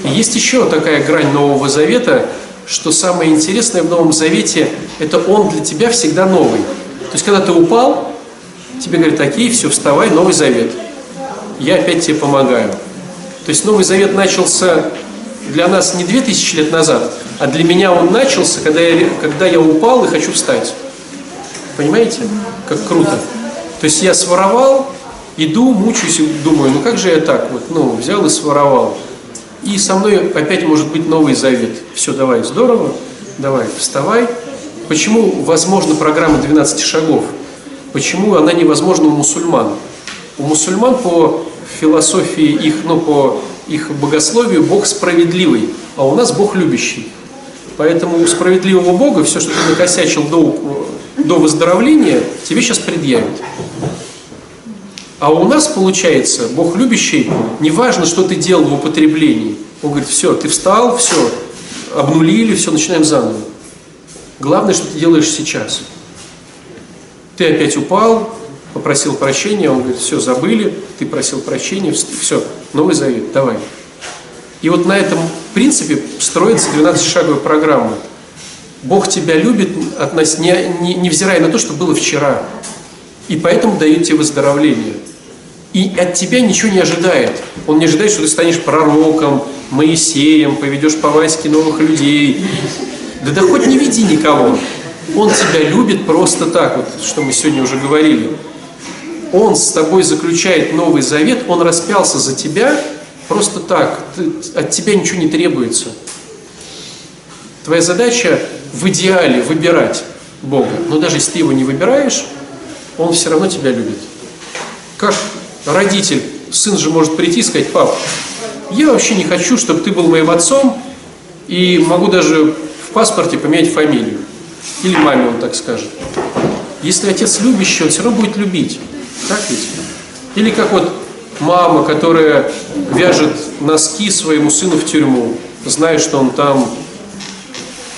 [SPEAKER 1] И есть еще такая грань Нового Завета, что самое интересное в Новом Завете – это он для тебя всегда новый. То есть, когда ты упал, тебе говорят, окей, все, вставай, Новый Завет. Я опять тебе помогаю. То есть Новый Завет начался для нас не 2000 лет назад, а для меня он начался, когда я, когда я упал и хочу встать. Понимаете? Как круто. То есть я своровал, иду, мучаюсь думаю, ну как же я так вот, ну, взял и своровал. И со мной опять может быть Новый Завет. Все, давай, здорово, давай, вставай. Почему возможна программа 12 шагов? Почему она невозможна у мусульман? У мусульман по философии их, ну, по их богословию Бог справедливый, а у нас Бог любящий. Поэтому у справедливого Бога все, что ты накосячил до, до выздоровления, тебе сейчас предъявят. А у нас получается, Бог любящий, неважно, что ты делал в употреблении. Он говорит, все, ты встал, все, обнулили, все, начинаем заново. Главное, что ты делаешь сейчас. Ты опять упал, попросил прощения, он говорит, все, забыли, ты просил прощения, все, Новый Завет, давай. И вот на этом принципе строится 12-шаговая программа. Бог тебя любит, относ... не, не, невзирая на то, что было вчера. И поэтому дает тебе выздоровление. И от тебя ничего не ожидает. Он не ожидает, что ты станешь пророком, Моисеем, поведешь по Ваське новых людей. Да да хоть не веди никого. Он тебя любит просто так, вот, что мы сегодня уже говорили. Он с тобой заключает новый завет, он распялся за тебя просто так. Ты, от тебя ничего не требуется. Твоя задача в идеале выбирать Бога. Но даже если ты его не выбираешь, он все равно тебя любит. Как родитель, сын же может прийти и сказать, пап, я вообще не хочу, чтобы ты был моим отцом, и могу даже в паспорте поменять фамилию. Или маме он так скажет. Если отец любящий, он все равно будет любить. Так ведь? Или как вот мама, которая вяжет носки своему сыну в тюрьму, зная, что он там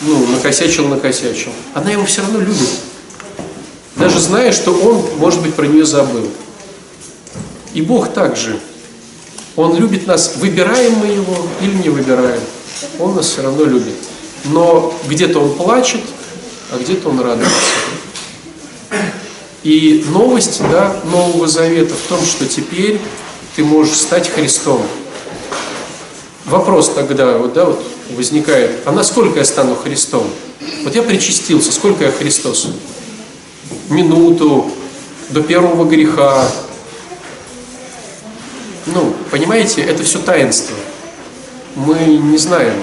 [SPEAKER 1] ну, накосячил, накосячил. Она его все равно любит. Даже зная, что он, может быть, про нее забыл. И Бог также. Он любит нас, выбираем мы его или не выбираем. Он нас все равно любит. Но где-то он плачет, а где-то он радуется. И новость да, Нового Завета в том, что теперь ты можешь стать Христом. Вопрос тогда, вот, да, вот, возникает, а насколько я стану Христом? Вот я причастился, сколько я Христос? Минуту, до первого греха. Ну, понимаете, это все таинство. Мы не знаем.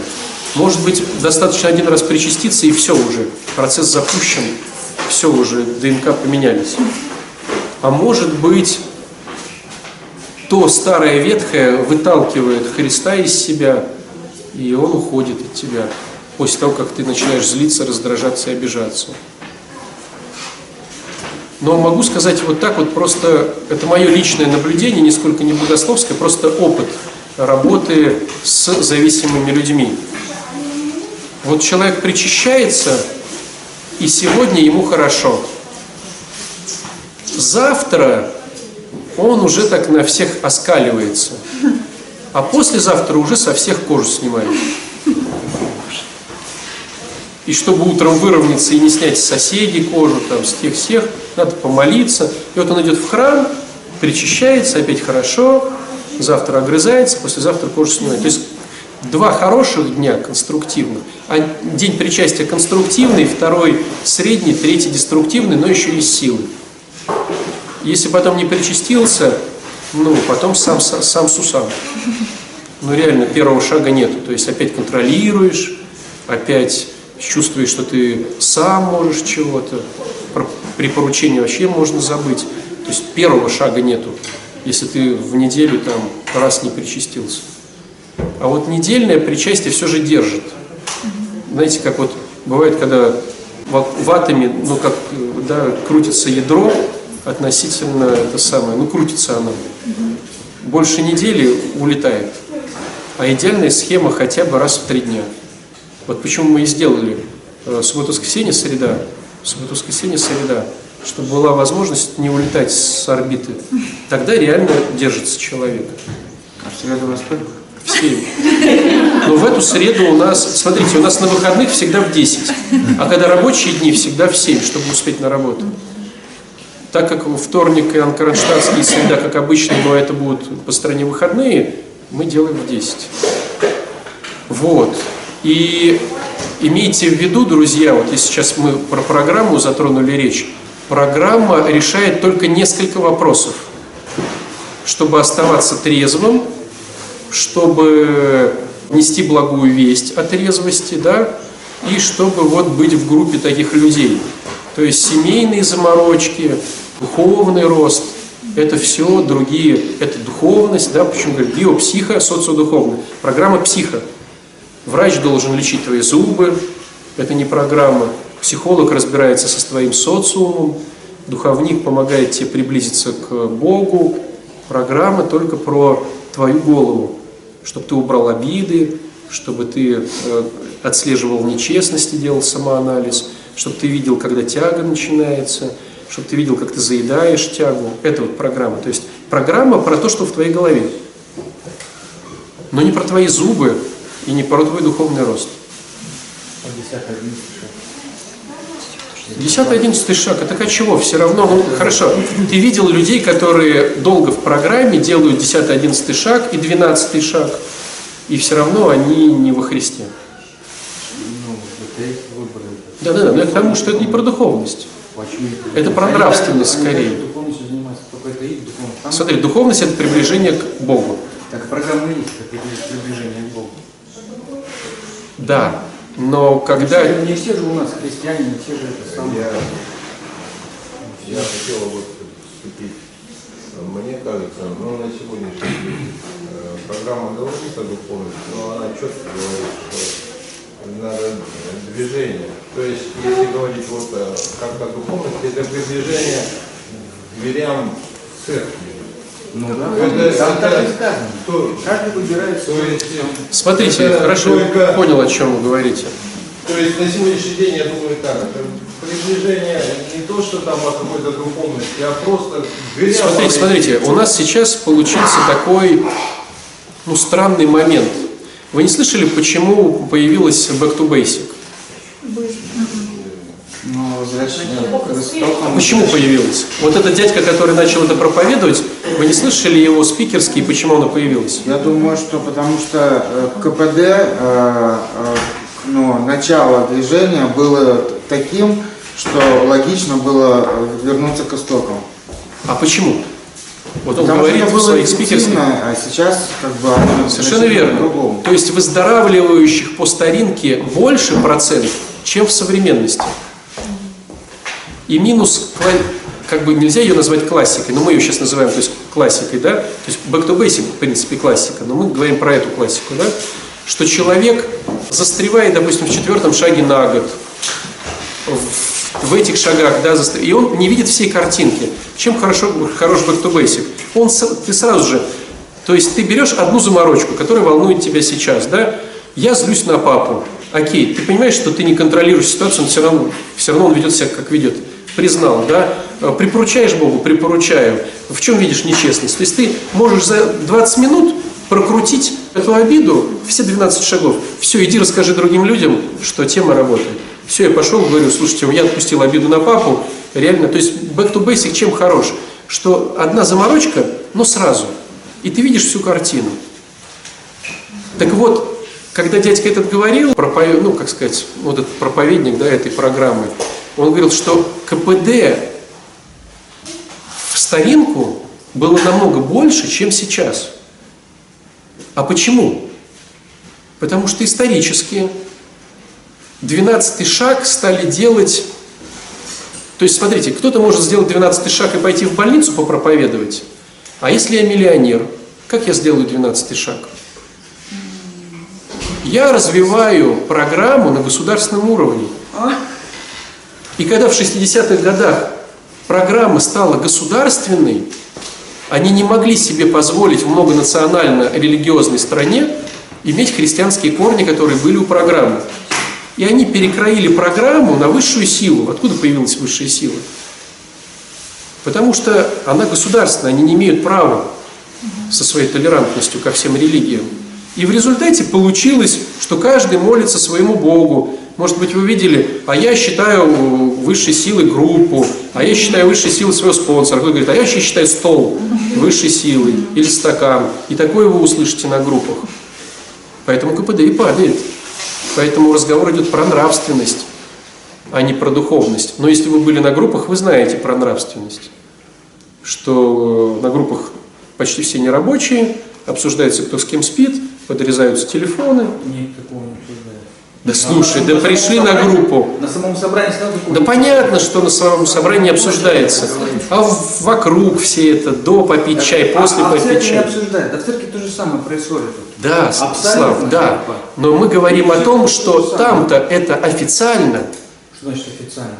[SPEAKER 1] Может быть, достаточно один раз причаститься, и все уже, процесс запущен, все уже, ДНК поменялись. А может быть, то старое ветхое выталкивает Христа из себя, и он уходит от тебя после того, как ты начинаешь злиться, раздражаться и обижаться. Но могу сказать вот так вот просто, это мое личное наблюдение, нисколько не богословское, просто опыт работы с зависимыми людьми. Вот человек причащается, и сегодня ему хорошо. Завтра он уже так на всех оскаливается. А послезавтра уже со всех кожу снимает. И чтобы утром выровняться и не снять с соседей кожу, там, с тех всех, надо помолиться. И вот он идет в храм, причащается, опять хорошо, завтра огрызается, послезавтра кожу снимает. То есть два хороших дня конструктивно, а день причастия конструктивный, второй средний, третий деструктивный, но еще и силы. Если потом не причастился, ну, потом сам, сам сусам. Ну, реально, первого шага нету. То есть опять контролируешь, опять чувствуешь, что ты сам можешь чего-то. При поручении вообще можно забыть. То есть первого шага нету, если ты в неделю там раз не причастился. А вот недельное причастие все же держит. Знаете, как вот бывает, когда в атоме, ну как, да, крутится ядро, относительно это самое, ну крутится оно. Больше недели улетает. А идеальная схема хотя бы раз в три дня. Вот почему мы и сделали э, субботу-воскресенье, среда, субботу-воскресенье, среда, чтобы была возможность не улетать с орбиты. Тогда реально держится человек.
[SPEAKER 2] А в среду во сколько?
[SPEAKER 1] В 7. Но в эту среду у нас, смотрите, у нас на выходных всегда в 10, а когда рабочие дни всегда в 7, чтобы успеть на работу. Так как вторник и Анкаранштадтский среда, как обычно, но это будут по стране выходные, мы делаем в 10. Вот. И имейте в виду, друзья, вот если сейчас мы про программу затронули речь, программа решает только несколько вопросов. Чтобы оставаться трезвым, чтобы нести благую весть о трезвости, да, и чтобы вот быть в группе таких людей. То есть семейные заморочки, духовный рост, это все другие, это духовность, да, почему говорят биопсиха, социодуховная, программа психа. Врач должен лечить твои зубы, это не программа. Психолог разбирается со твоим социумом, духовник помогает тебе приблизиться к Богу. Программа только про твою голову, чтобы ты убрал обиды, чтобы ты э, отслеживал нечестности, делал самоанализ, чтобы ты видел, когда тяга начинается, чтобы ты видел, как ты заедаешь тягу. Это вот программа. То есть программа про то, что в твоей голове. Но не про твои зубы, и не про твой духовный рост. 10-11 шаг, это как чего? Все равно, ну хорошо, ты видел людей, которые долго в программе делают 10-11 шаг и 12 шаг, и все равно они не во Христе. Да, да, да, но я к тому, что это не про духовность. Это про нравственность скорее. Смотри, духовность это приближение к Богу.
[SPEAKER 4] Так программа есть, это приближение к Богу.
[SPEAKER 1] Да, но когда...
[SPEAKER 4] Не все, не все же у нас христиане, не все же это самое.
[SPEAKER 3] Я, я хотел вот вступить. Мне кажется, ну, на сегодняшний день э, программа говорит о духовности, но она четко говорит, что надо движение. То есть, если говорить вот как о духовности, это приближение к дверям церкви.
[SPEAKER 4] Ну да,
[SPEAKER 3] Это-
[SPEAKER 4] там так и
[SPEAKER 3] это-
[SPEAKER 4] сказано. Каждый выбирает
[SPEAKER 3] То есть,
[SPEAKER 1] Смотрите,
[SPEAKER 3] это
[SPEAKER 1] хорошо,
[SPEAKER 3] только-
[SPEAKER 1] понял, о чем вы говорите.
[SPEAKER 3] То есть на сегодняшний день, я думаю, так, это приближение не то, что там о какой-то духовности, а просто
[SPEAKER 1] Смотрите, смотрите, у нас сейчас получился такой, ну, странный момент. Вы не слышали, почему появилась Back to Basic?
[SPEAKER 2] Ну, возвращение к истокам.
[SPEAKER 1] Почему появилась? Вот этот дядька, который начал это проповедовать, Вы не слышали его спикерский, почему оно появилось?
[SPEAKER 2] Я думаю, что потому что э, КПД, э, э, ну, начало движения было таким, что логично было вернуться к истокам.
[SPEAKER 1] А почему? Вот он
[SPEAKER 2] Потому
[SPEAKER 1] говорит в
[SPEAKER 2] было
[SPEAKER 1] своих спикерских.
[SPEAKER 2] а сейчас как бы
[SPEAKER 1] Совершенно верно.
[SPEAKER 2] по-другому.
[SPEAKER 1] То есть выздоравливающих по старинке больше процент, чем в современности. И минус, как бы нельзя ее назвать классикой, но мы ее сейчас называем то есть, классикой, да? То есть back to basic, в принципе, классика, но мы говорим про эту классику, да? Что человек застревает, допустим, в четвертом шаге на год, в, в этих шагах, да, застр- и он не видит всей картинки. Чем хорошо, хорош back to basic? Он, ты сразу же, то есть ты берешь одну заморочку, которая волнует тебя сейчас, да? Я злюсь на папу. Окей, ты понимаешь, что ты не контролируешь ситуацию, он все равно, все равно он ведет себя как ведет. Признал, да? Э, Припоручаешь Богу, припоручаю. В чем видишь нечестность? То есть ты можешь за 20 минут прокрутить эту обиду, все 12 шагов. Все, иди расскажи другим людям, что тема работает. Все, я пошел, говорю, слушайте, я отпустил обиду на папу, реально, то есть back to basic чем хорош? Что одна заморочка, но сразу. И ты видишь всю картину. Так вот, когда дядька этот говорил, пропов- ну, как сказать, вот этот проповедник, да, этой программы, он говорил, что КПД в старинку было намного больше, чем сейчас. А почему? Потому что исторически 12 шаг стали делать... То есть, смотрите, кто-то может сделать 12 шаг и пойти в больницу попроповедовать. А если я миллионер, как я сделаю 12 шаг? Я развиваю программу на государственном уровне. И когда в 60-х годах программа стала государственной, они не могли себе позволить в многонационально-религиозной стране иметь христианские корни, которые были у программы. И они перекроили программу на высшую силу. Откуда появилась высшая сила? Потому что она государственная, они не имеют права со своей толерантностью ко всем религиям. И в результате получилось, что каждый молится своему Богу. Может быть, вы видели, а я считаю высшей силой группу, а я считаю высшей силой своего спонсора. Кто говорит, а я считаю стол высшей силой или стакан. И такое вы услышите на группах. Поэтому КПД и падает. Поэтому разговор идет про нравственность, а не про духовность. Но если вы были на группах, вы знаете про нравственность. Что на группах почти все нерабочие, обсуждается, кто с кем спит, подрезаются телефоны.
[SPEAKER 4] Нет.
[SPEAKER 1] Да слушай, да пришли на группу.
[SPEAKER 4] На самом собрании такого
[SPEAKER 1] Да понятно, что на самом собрании обсуждается. А вокруг все это, до попить чай, после
[SPEAKER 4] а, а
[SPEAKER 1] попить чай.
[SPEAKER 4] обсуждают. Да в церкви то же самое происходит.
[SPEAKER 1] Да,
[SPEAKER 4] Абсолютно
[SPEAKER 1] Слав, да. Но мы говорим о том, что там-то это официально,
[SPEAKER 4] Что значит официально?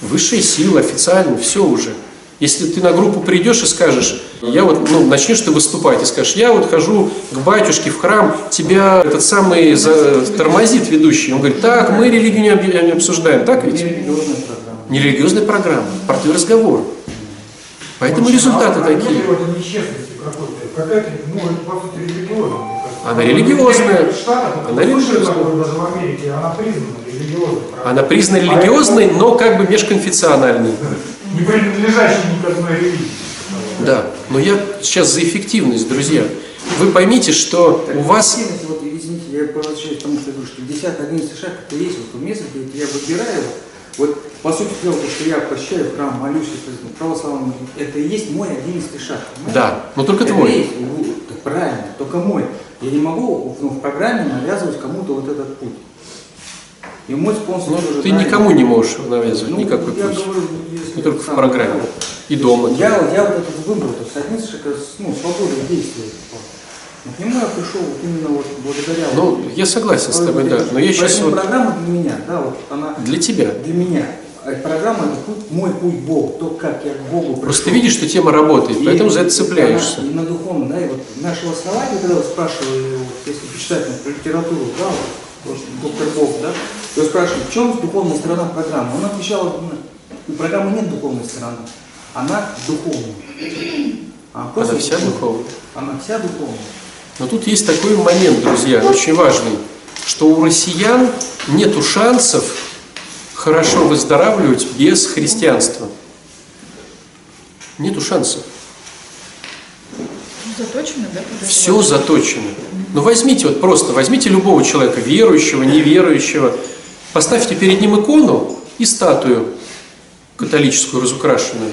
[SPEAKER 1] высшая сила, официально, все уже. Если ты на группу придешь и скажешь, я вот, ну, начнешь ты выступать и скажешь, я вот хожу к батюшке в храм, тебя этот самый за- тормозит ведущий. Он говорит, так, мы религию не, об- не обсуждаем, так ведь?
[SPEAKER 4] Нерелигиозная программа.
[SPEAKER 1] Не религиозная программа, партий разговор. Поэтому результаты
[SPEAKER 5] а,
[SPEAKER 1] такие.
[SPEAKER 5] Какая-то, ну, это по сути религиозная.
[SPEAKER 1] Она религиозная.
[SPEAKER 5] Штатах,
[SPEAKER 1] Она
[SPEAKER 5] религиозная. Америке она признана религиозной. правда?
[SPEAKER 1] Она признана религиозной, но как бы межконфессиональной.
[SPEAKER 5] Не принадлежащей ни к одной религии.
[SPEAKER 1] Да, но я сейчас за эффективность, друзья. Вы поймите, что у вас...
[SPEAKER 4] Вот, извините, я возвращаюсь к тому, что я говорю, что 10-11 шаг это есть, вот у месяца, это я выбираю, вот по сути дела, то, что я посещаю в храм, молюсь, ну, православный, это и есть мой 11 шаг. понимаете?
[SPEAKER 1] Да, но только
[SPEAKER 4] Это
[SPEAKER 1] твой.
[SPEAKER 4] есть, ну, так правильно, только мой. Я не могу ну, в программе навязывать кому-то вот этот путь. И мой спонсор
[SPEAKER 1] Ну,
[SPEAKER 4] тоже
[SPEAKER 1] ты
[SPEAKER 4] знает.
[SPEAKER 1] никому не можешь навязывать
[SPEAKER 4] Ну,
[SPEAKER 1] никакой
[SPEAKER 4] я
[SPEAKER 1] путь.
[SPEAKER 4] говорю,
[SPEAKER 1] Не только в программе. И дома.
[SPEAKER 4] Я, вот- я вот этот выбрал, то есть 11 шаг, это, ну, свобода действия. Но к нему я пришел вот именно вот благодаря
[SPEAKER 1] Ну, я согласен с тобой, да. Но я сейчас вот
[SPEAKER 4] программа для меня, да, вот она
[SPEAKER 1] для тебя.
[SPEAKER 4] для меня. А программа это путь, мой путь к Богу, то, как я к Богу пришел.
[SPEAKER 1] Просто ты видишь, что тема работает,
[SPEAKER 4] И-
[SPEAKER 1] поэтому за это цепляешься.
[SPEAKER 4] она- И на духовном, да, и вот нашего основания, когда вот спрашивали, вот, если почитать например, литературу, да, вот, доктор Бог, да, то спрашивали, в чем духовная сторона программы? Он отвечал, ну, у программы нет духовной стороны, она духовная. А
[SPEAKER 1] Она вся
[SPEAKER 4] духовная. Она вся духовная.
[SPEAKER 1] Но тут есть такой момент, друзья, очень важный, что у россиян нету шансов хорошо выздоравливать без христианства. Нету шансов.
[SPEAKER 6] заточено, да?
[SPEAKER 1] Все заточено. Ну возьмите вот просто, возьмите любого человека, верующего, неверующего, поставьте перед ним икону и статую католическую разукрашенную.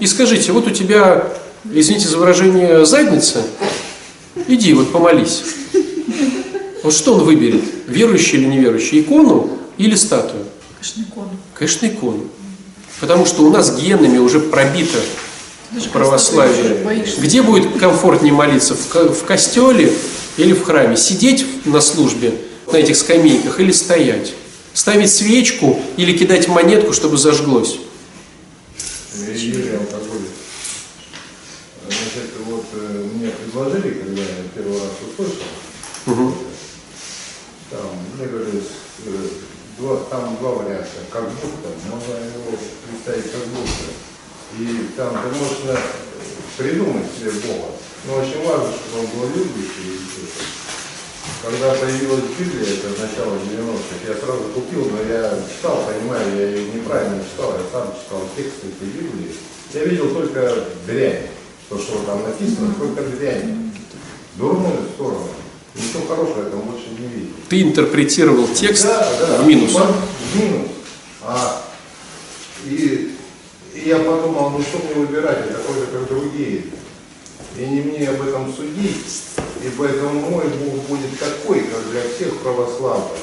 [SPEAKER 1] И скажите, вот у тебя, извините за выражение, задница, иди вот помолись. Вот что он выберет, верующий или неверующий, икону или статую?
[SPEAKER 6] Конечно, икону.
[SPEAKER 1] Конечно, икону. Потому что у нас генами уже пробито
[SPEAKER 6] Даже
[SPEAKER 1] православие. Где будет комфортнее молиться? В, в костеле или в храме? Сидеть на службе на этих скамейках или стоять? Ставить свечку или кидать монетку, чтобы зажглось?
[SPEAKER 3] Юрий алкоголик. Значит, вот э, мне предложили, когда я первый раз услышал,
[SPEAKER 1] Мгм.
[SPEAKER 3] там, мне говорили, э, два, там два варианта, как будто, можно его представить как будто. И там ты можешь на- придумать себе Бога. Но очень важно, чтобы он был любящий. и. Когда появилась Библия, это начало 90-х, я сразу купил, но я читал, понимаю, я ее неправильно читал, я сам читал тексты этой Библии. Я видел только дрянь, то, что там написано, только дрянь. Дурную сторону. Ничего хорошего я там больше не видел.
[SPEAKER 1] Ты интерпретировал текст
[SPEAKER 3] Да, да,
[SPEAKER 1] в минус.
[SPEAKER 3] В минус. А, и, и я подумал, ну что мне выбирать, я такой же, как другие. И не мне об этом судить. И поэтому мой Бог будет такой, как для всех православных.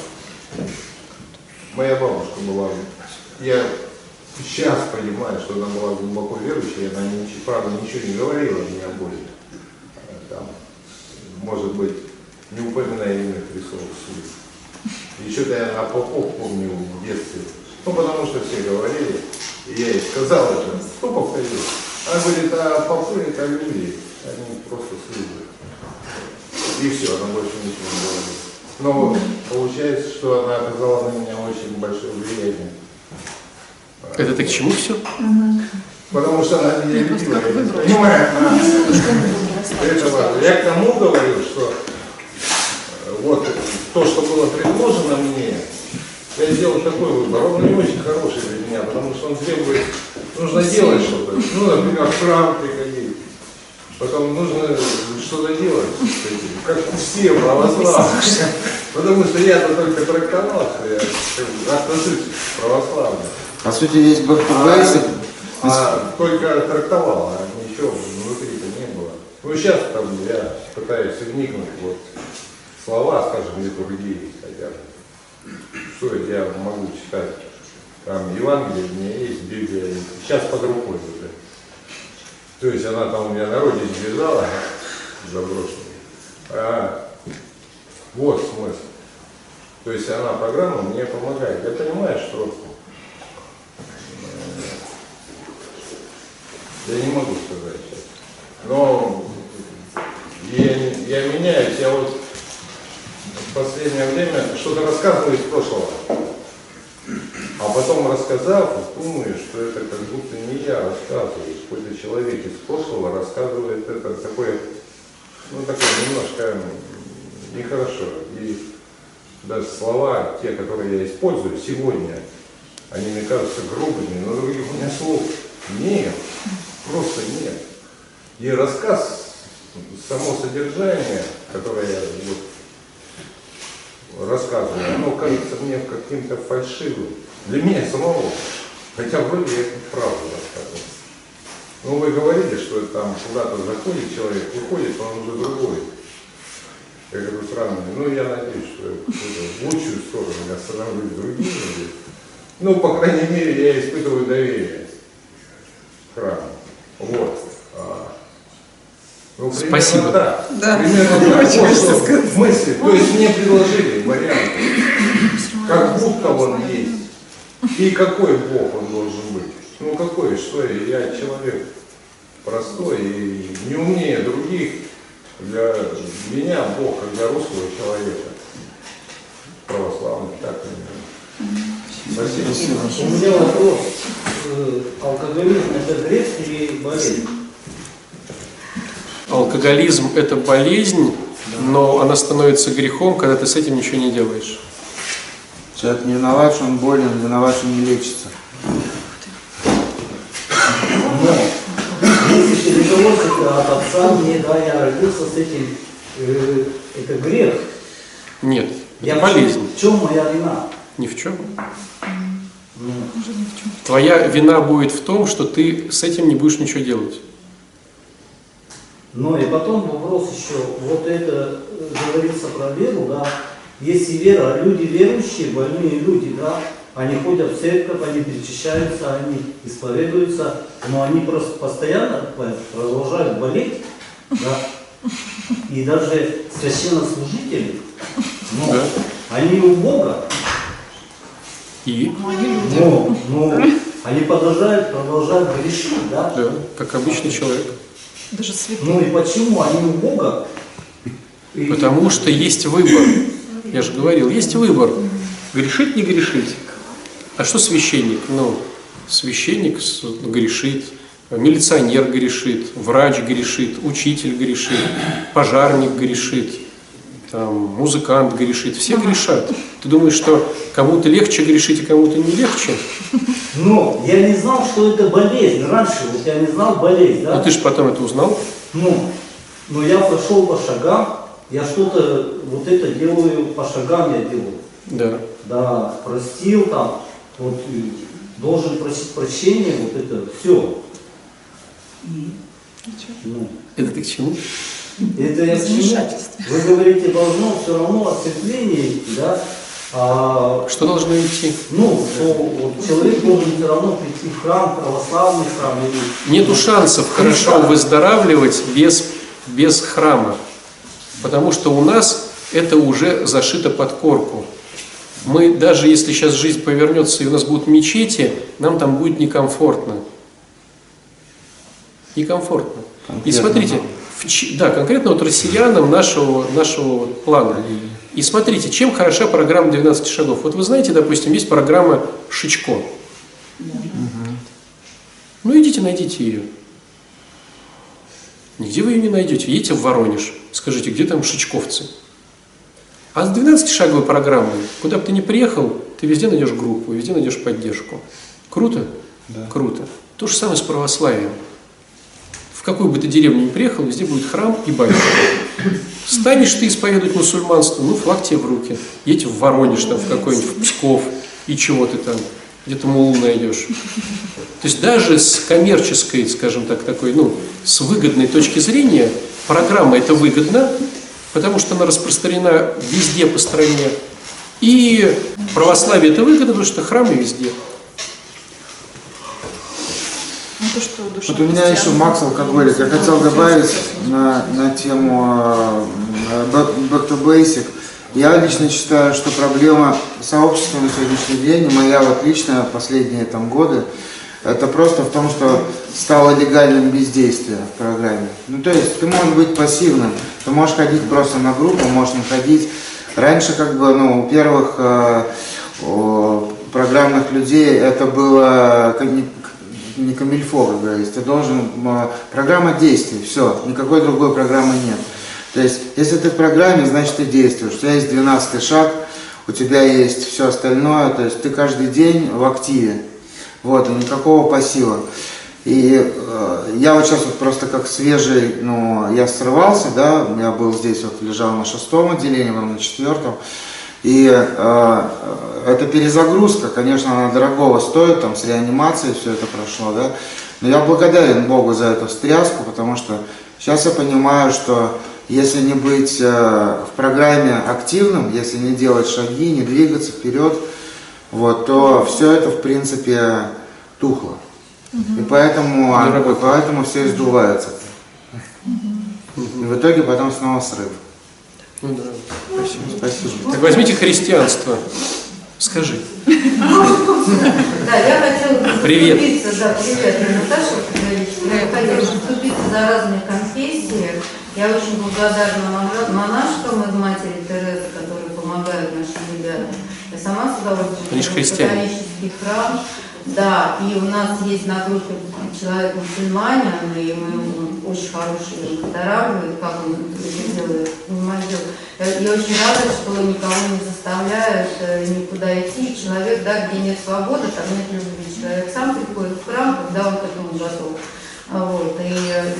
[SPEAKER 3] Моя бабушка была, я сейчас понимаю, что она была глубоко верующая, она, ничего, правда, ничего не говорила мне о Боге. А, Там, может быть, не упоминая имя Христова вслух. Еще-то я на попов помню в детстве. Ну, потому что все говорили, и я ей сказал это. Кто повторил? Она говорит, а попы это люди, они просто служат. И все, она больше ничего не говорит. Но получается, что она оказала на меня очень большое влияние.
[SPEAKER 1] Это ты к чему все?
[SPEAKER 3] Потому что она меня любила, понимаю.
[SPEAKER 6] Ну,
[SPEAKER 3] Это важно. Я к тому говорю, что э, вот то, что было предложено мне, я сделал такой выбор. Он не очень хороший для меня, потому что он требует, нужно делать что-то. Ну, например, приходить. Потом нужно что-то делать с этим, как все православные. Потому что я-то только трактовал, что я отношусь к православным.
[SPEAKER 2] По сути, есть бэк-то-бейсик.
[SPEAKER 3] А только трактовал, а ничего внутри-то не было. Ну сейчас там я пытаюсь вникнуть вот слова, скажем, литургии хотя бы. Что я могу читать? Там Евангелие у меня есть, Библия. Сейчас под рукой. То есть она там у меня на родине лежала, заброшенная. А, вот смысл. То есть она, программа мне помогает. Я понимаю, что Я не могу сказать сейчас. Но я, я меняюсь, я вот в последнее время что-то рассказываю из прошлого. А потом рассказав, думаю, что это как будто не я рассказываю, какой-то человек из прошлого рассказывает это такое, ну такое немножко нехорошо. И даже слова, те, которые я использую сегодня, они мне кажутся грубыми, но других у меня слов нет, просто нет. И рассказ, само содержание, которое я вот рассказываю, оно кажется мне каким-то фальшивым. Для меня самого. Хотя вроде я это правду рассказываю. Ну, вы говорили, что там куда-то заходит человек, выходит, он уже другой. Я говорю, странно. Ну, я надеюсь, что в лучшую сторону я становлюсь другим. Ну, по крайней мере, я испытываю доверие к храму. Вот. Ну, примерно
[SPEAKER 1] Спасибо.
[SPEAKER 3] так.
[SPEAKER 6] Да.
[SPEAKER 3] Примерно так.
[SPEAKER 6] Очень
[SPEAKER 3] что
[SPEAKER 6] сказать.
[SPEAKER 3] мысли. То есть мне предложили варианты, как будто он есть. И какой Бог он должен быть. Ну какой, что я, я человек простой и не умнее других. Для меня Бог, как для русского человека, православный, так примерно. Спасибо.
[SPEAKER 7] У меня вопрос. Э, Алкоголизм это грех или болезнь?
[SPEAKER 1] Алкоголизм – это болезнь, но она становится грехом, когда ты с этим ничего не делаешь.
[SPEAKER 2] Человек не виноват, что он болен, виноват, что не лечится.
[SPEAKER 7] Если кровь от отца мне, да, я родился с этим, это грех.
[SPEAKER 1] Нет,
[SPEAKER 7] Я
[SPEAKER 1] это болезнь.
[SPEAKER 7] В чем моя вина?
[SPEAKER 1] Ни в чем. Твоя вина будет в том, что ты с этим не будешь ничего делать.
[SPEAKER 7] Ну и потом вопрос еще, вот это э, говорится про веру, да, если вера, люди верующие, больные люди, да, они ходят в церковь, они причащаются, они исповедуются, но они просто постоянно продолжают болеть, да, и даже священнослужители, ну,
[SPEAKER 1] Да.
[SPEAKER 7] они у Бога,
[SPEAKER 1] И,
[SPEAKER 6] Ну,
[SPEAKER 7] но, но они продолжают, продолжают грешить, да,
[SPEAKER 1] да, как обычный человек.
[SPEAKER 6] Даже святые.
[SPEAKER 7] ну и почему они у Бога? И-
[SPEAKER 1] Потому что есть выбор. Я же говорил, есть выбор. Грешить, не грешить. А что священник? Ну, священник грешит, милиционер грешит, врач грешит, учитель грешит, пожарник грешит, там, музыкант грешит. Все грешат. Ты думаешь, что кому-то легче грешить, а кому-то не легче?
[SPEAKER 7] Но я не знал, что это болезнь. Раньше вот я не знал болезнь, да?
[SPEAKER 1] Ну ты же потом это узнал.
[SPEAKER 7] Ну, но я пошел по шагам, я что-то вот это делаю, по шагам я делаю.
[SPEAKER 1] Да.
[SPEAKER 7] Да, простил там, вот и должен просить прощения, вот это все. Ну,
[SPEAKER 1] Это ты к чему?
[SPEAKER 7] Это я. Вы говорите, должно все равно отцепление идти, да? А,
[SPEAKER 1] Что должно идти?
[SPEAKER 7] ну, что вот человек должен все равно прийти в храм, православный храм или
[SPEAKER 1] Нету шансов хорошо выздоравливать без, без храма, потому что у нас это уже зашито под корку. Мы, даже если сейчас жизнь повернется и у нас будут мечети, нам там будет некомфортно. Некомфортно. И смотрите, в да, конкретно вот россиянам нашего, нашего плана. И смотрите, чем хороша программа 12 шагов. Вот вы знаете, допустим, есть программа Шичко. Ну идите, найдите ее. Нигде вы ее не найдете. Едете в Воронеж, скажите, где там шичковцы? А с 12-шаговой программой, куда бы ты ни приехал, ты везде найдешь группу, везде найдешь поддержку. Круто? Да. Круто. То же самое с православием. Какую бы ты деревню ни приехал, везде будет храм и батюшка. Станешь ты исповедовать мусульманство, ну, флаг тебе в руки. Едь в Воронеж, там, в какой-нибудь, в Псков, и чего ты там, где-то мулу найдешь. То есть даже с коммерческой, скажем так, такой, ну, с выгодной точки зрения, программа это выгодна, потому что она распространена везде по стране. И православие это выгодно, потому что храмы везде.
[SPEAKER 6] То, что душа
[SPEAKER 2] Вот у меня еще. Макс алкоголик. Я хотел добавить на, на тему э, back, to basic. Я лично считаю, что проблема сообщества на сегодняшний день, моя вот личная последние там годы, это просто в том, что стало легальным бездействие в программе. Ну, то есть ты можешь быть пассивным, ты можешь ходить просто на группу, можешь не ходить. Раньше, как бы, ну, у первых э, о, программных людей это было не, камильфо, как говорится. Ты должен... м, Программа действий, все, никакой другой программы нет. То есть, если ты в программе, значит ты действуешь. У тебя есть 12 шаг, у тебя есть все остальное, то есть ты каждый день в активе. Вот, и никакого пассива. И э, я вот сейчас вот просто как свежий, ну, я срывался, да, я был здесь, вот лежал на шестом отделении, потом на четвертом. И э, это перезагрузка, конечно, она дорогого стоит, там с реанимацией все это прошло, да. Но я благодарен Богу за эту встряску, потому что сейчас я понимаю, что если не быть э, в программе активным, если не делать шаги, не двигаться вперед, вот, то все это, в принципе, тухло. И поэтому, а, поэтому все издувается. И в итоге потом снова срыв.
[SPEAKER 1] Ну да.
[SPEAKER 2] Спасибо.
[SPEAKER 1] Так возьмите христианство. Скажи.
[SPEAKER 8] Да, я хотела бы
[SPEAKER 1] Привет.
[SPEAKER 8] да, привет, Наташа хотела бы заступиться за разные конфессии. Я очень благодарна мона- монашкам из матери Терезы, которые помогают нашим ребятам. Я сама с удовольствием
[SPEAKER 1] Они ж
[SPEAKER 8] хожу в
[SPEAKER 1] христиане.
[SPEAKER 8] католический храм. Да, и у нас есть на группе человек мусульманин, и мы очень хорошие фотографии, как он это делает. Я, я очень рада, что никого не заставляют э, никуда идти. Человек, да, где нет свободы, там нет любви. Человек сам приходит в храм, когда он к этому готов. А Вот. И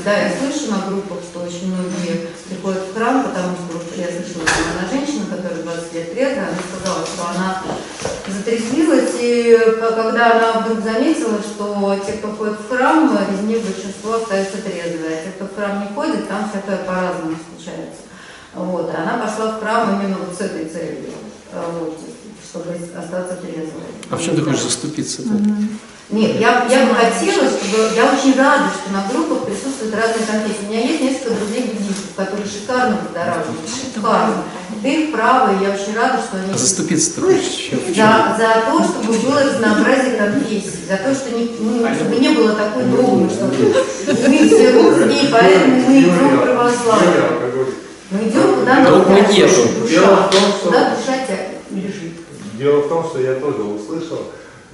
[SPEAKER 8] да, я слышу на группах, что очень многие приходят в храм, потому что вот я слышала, что одна женщина, которая 20 лет трезвая, она сказала, что она затрезвилась, и когда она вдруг заметила, что те, кто ходит в храм, из них большинство остаются трезвые, а те, кто в храм не ходит, там всякое по-разному случается. Вот. И она пошла в храм именно вот с этой целью, а, вот, чтобы остаться трезвой.
[SPEAKER 1] А в чем ты хочешь заступиться-то?
[SPEAKER 8] Нет, я, я бы хотела, чтобы... Я очень рада, что на группах присутствуют разные конфессии. У меня есть несколько друзей буддистов, которые шикарно подораживают. Шикарно. Это их право, и я очень рада, что они...
[SPEAKER 1] В чем?
[SPEAKER 8] За, за то, чтобы было разнообразие конфессий, за то, что не, ну, чтобы не было такой догмы, что мы все русские, поэтому мы идем в православие. Мы идем куда нам тянет душа.
[SPEAKER 3] Дело в том, что-
[SPEAKER 8] Куда душа тебя лежит.
[SPEAKER 3] Дело в том, что я тоже услышал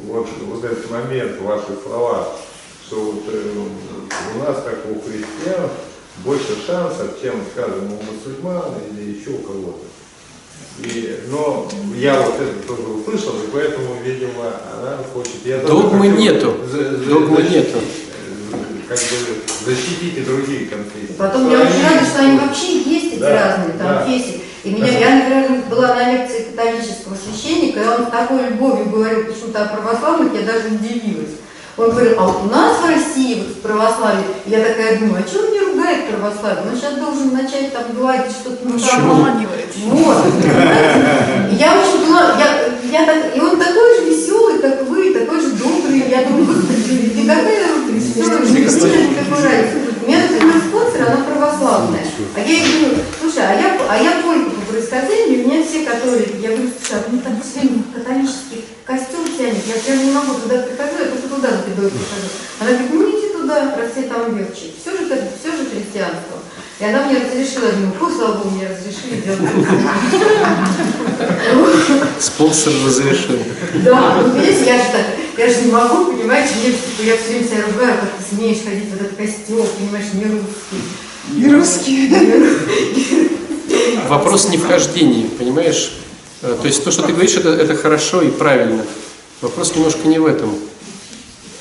[SPEAKER 3] вот, вот этот момент, ваши слова, что вот, э, у нас, как у христиан, больше шансов, чем, скажем, у мусульман или еще у кого-то. И, но я вот это тоже услышал, и поэтому, видимо, она хочет... Я
[SPEAKER 1] Догмы
[SPEAKER 3] хочу
[SPEAKER 1] нету.
[SPEAKER 3] за- за-
[SPEAKER 1] Догмы
[SPEAKER 3] защитить,
[SPEAKER 1] нету.
[SPEAKER 3] э, Как бы защитить и другие конфессии.
[SPEAKER 8] Потом я очень рада, что они вообще есть, эти
[SPEAKER 3] Да,
[SPEAKER 8] разные там
[SPEAKER 3] да.
[SPEAKER 8] конфессии. И меня, я, например, была на лекции католического священника, и он с такой любовью говорил почему-то о православных, я даже удивилась. Он говорил, а вот у нас в России вот в православии, я такая думаю, а что он не ругает православие? Он сейчас должен начать там говорить что-то ну, там,
[SPEAKER 6] Обманывает.
[SPEAKER 8] вот. И Я очень была, я, я так, и он такой же веселый, как вы, такой же добрый. Я думаю, господи, ты какая ты веселая, не веселая, никакой разницы. У меня, например, спонсор, она православная. А я ей говорю, слушай, а я, а я полька по происхождению, у меня все католики. Я говорю, слушай, а мне так все время католический костюм тянет, я прям не могу туда прихожу, я только туда тобой прихожу. Она говорит, ну иди туда, раз все там верчи. Все же, все же христианство. И она мне разрешила, я думаю, фу, слава Богу, мне разрешили делать
[SPEAKER 1] Спонсор разрешил.
[SPEAKER 8] Да, ну видите, я же так, я же не могу, понимаете, мне, типа, я все время себя ругаю, как ты смеешь ходить в этот костюм, понимаешь, не русский. Не русский.
[SPEAKER 1] Вопрос не в хождении, понимаешь? Э, То есть то, что ты говоришь, это, это хорошо и правильно. Вопрос немножко не в этом.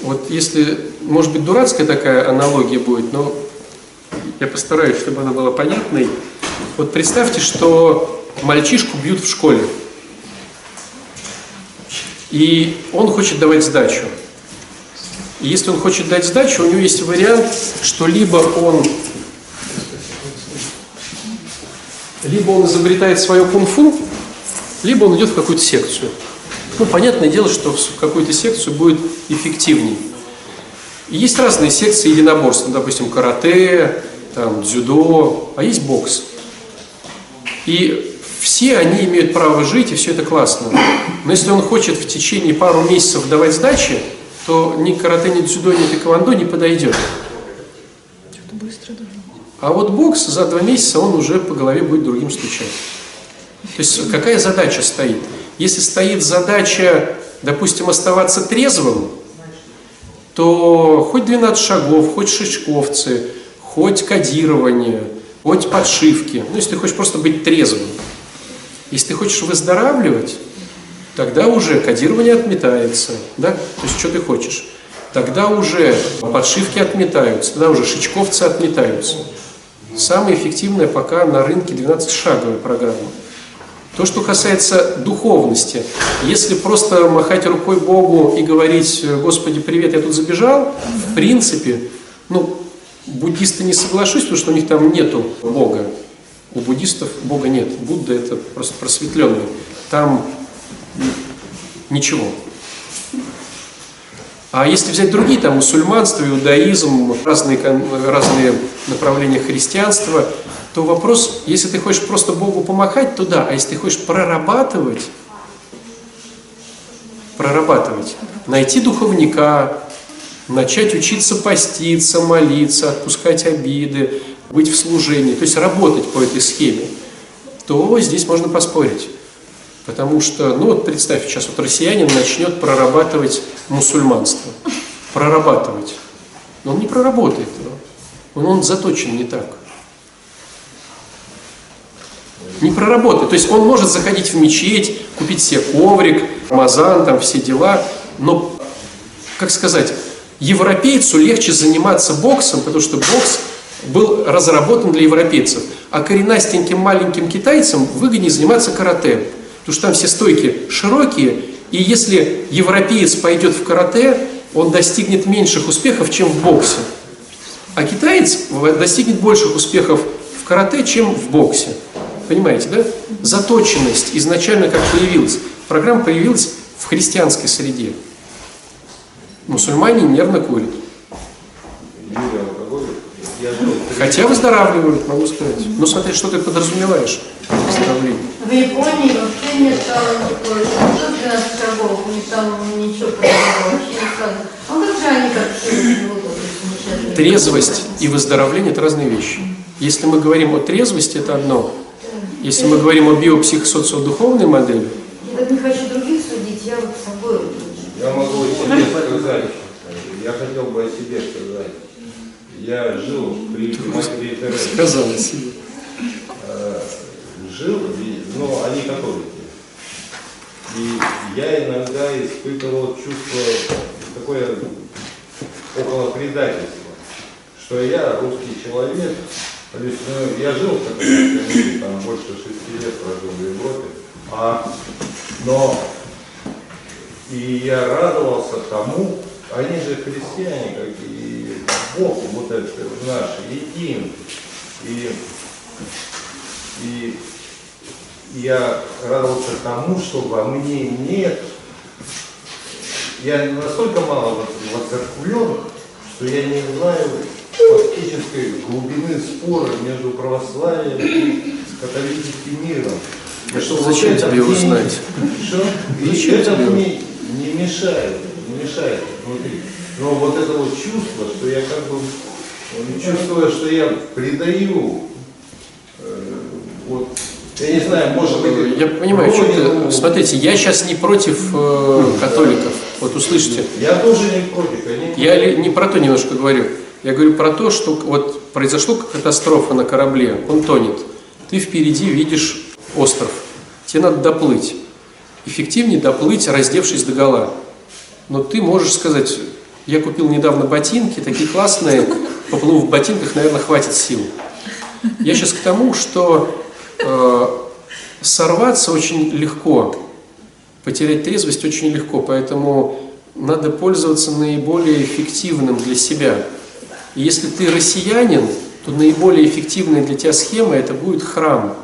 [SPEAKER 1] Вот если, может быть, дурацкая такая аналогия будет, но я постараюсь, чтобы она была понятной. Вот представьте, что мальчишку бьют в школе. И он хочет давать сдачу. И если он хочет дать сдачу, у него есть вариант, что либо он либо он изобретает свое кунг-фу, либо он идет в какую-то секцию. Ну, понятное дело, что в какую-то секцию будет эффективнее. И есть разные секции единоборств, ну, допустим, карате, там, дзюдо, а есть бокс. И все они имеют право жить, и все это классно. Но если он хочет в течение пару месяцев давать сдачи, то ни карате, ни дзюдо, ни тэквондо не подойдет. А вот бокс за два месяца он уже по голове будет другим стучать. То есть какая задача стоит? Если стоит задача, допустим, оставаться трезвым, то хоть 12 шагов, хоть шишковцы, хоть кодирование, хоть подшивки. Ну, если ты хочешь просто быть трезвым. Если ты хочешь выздоравливать, тогда уже кодирование отметается. Да? То есть, что ты хочешь? Тогда уже подшивки отметаются, тогда уже шичковцы отметаются. Самая эффективная пока на рынке 12-шаговая программа. То, что касается духовности, если просто махать рукой Богу и говорить, Господи, привет, я тут забежал, в принципе, ну, буддисты не соглашусь, потому что у них там нету Бога. У буддистов Бога нет. Будда это просто просветленный. Там ничего. А если взять другие, там мусульманство, иудаизм, разные, разные направления христианства, то вопрос, если ты хочешь просто Богу помахать, то да, а если ты хочешь прорабатывать, прорабатывать, найти духовника, начать учиться поститься, молиться, отпускать обиды, быть в служении, то есть работать по этой схеме, то здесь можно поспорить. Потому что, ну вот представь, сейчас вот россиянин начнет прорабатывать мусульманство. Прорабатывать. Но он не проработает его. Он, он заточен не так. Не проработает. То есть он может заходить в мечеть, купить себе коврик, мазан, там все дела. Но, как сказать, европейцу легче заниматься боксом, потому что бокс был разработан для европейцев. А коренастеньким маленьким китайцам выгоднее заниматься карате. Потому что там все стойки широкие, и если европеец пойдет в карате, он достигнет меньших успехов, чем в боксе. А китаец достигнет больших успехов в карате, чем в боксе. Понимаете, да? Заточенность изначально как появилась. Программа появилась в христианской среде. Мусульмане нервно курят.
[SPEAKER 3] Юрий
[SPEAKER 1] Хотя выздоравливают, могу сказать. Ну смотри, что ты подразумеваешь под выздоровлением.
[SPEAKER 8] В Японии вообще нет там такой, ну, 12 шагов, у них там ничего подобного вообще не сказано. А как же они замечательные?
[SPEAKER 1] Трезвость и выздоровление – это разные вещи. Если мы говорим о трезвости, это одно. Если мы говорим о биопсихосоциодуховной модели,
[SPEAKER 8] Я так не хочу других судить, я вот с собой.
[SPEAKER 3] Я могу о себе сказать. Я хотел бы о себе сказать. Я жил при матери Терезы.
[SPEAKER 1] сказала себе.
[SPEAKER 3] Э, Жил, но они католики. И я иногда испытывал чувство такое около предательства, что я русский человек, то есть, ну, я жил в католическом мире, там больше шести лет прожил в Европе, а, но и я радовался тому, они же христиане, как и Бог, вот это наш, един. И, и я радовался тому, что во мне нет. Я настолько мало воцерквлен, что я не знаю фактической глубины спора между православием и католическим миром. И что
[SPEAKER 1] Зачем тебе его знать?
[SPEAKER 3] Что? И это мне не мешает, не мешает внутри. Но вот это вот чувство, что я как бы э, чувствую, что я предаю, э, вот, я не знаю, может быть,
[SPEAKER 1] Я понимаю, что ты... Смотрите, я сейчас не против э, католиков. Вот услышите.
[SPEAKER 3] Я тоже не против,
[SPEAKER 1] Я ли- не про то немножко говорю. Я говорю про то, что вот произошла катастрофа на корабле, он тонет. Ты впереди видишь остров. Тебе надо доплыть. Эффективнее доплыть, раздевшись до гола. Но ты можешь сказать, я купил недавно ботинки, такие классные, поплыву в ботинках, наверное, хватит сил. Я сейчас к тому, что э, сорваться очень легко, потерять трезвость очень легко, поэтому надо пользоваться наиболее эффективным для себя. И если ты россиянин, то наиболее эффективная для тебя схема это будет храм.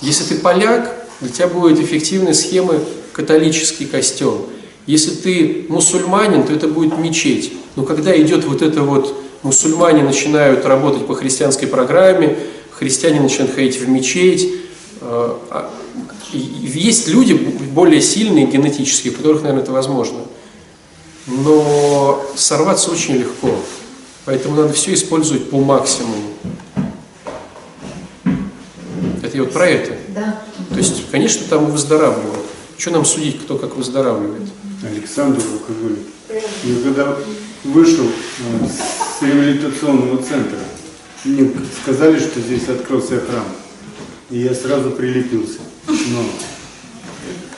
[SPEAKER 1] Если ты поляк, для тебя будет эффективной схема католический костел. Если ты мусульманин, то это будет мечеть. Но когда идет вот это вот, мусульмане начинают работать по христианской программе, христиане начинают ходить в мечеть, э, а, есть люди более сильные генетически, у которых, наверное, это возможно. Но сорваться очень легко. Поэтому надо все использовать по максимуму. Это я вот про это.
[SPEAKER 8] Да.
[SPEAKER 1] То есть, конечно, там выздоравливают. Что нам судить, кто как выздоравливает?
[SPEAKER 9] Александр алкоголик. Я когда вышел э, с реабилитационного центра, мне сказали, что здесь открылся храм. И я сразу прилепился. Но,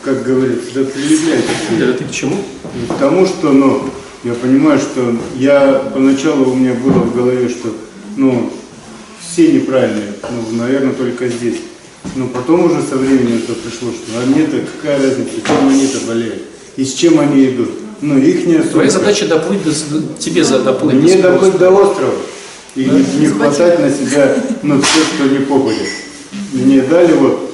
[SPEAKER 9] как говорится, да прилепляйте.
[SPEAKER 1] Это ты к чему?
[SPEAKER 9] К тому, что, ну, я понимаю, что я поначалу у меня было в голове, что, ну, все неправильные, ну, наверное, только здесь. Но потом уже со временем это пришло, что а мне-то какая разница, чем они-то болеют и с чем они идут. Ну, их не
[SPEAKER 1] Твоя задача доплыть, до, тебе за доплыть.
[SPEAKER 9] Мне
[SPEAKER 1] до
[SPEAKER 9] доплыть до острова и не, не хватать на себя, ну, все, что не попадет. Мне дали вот,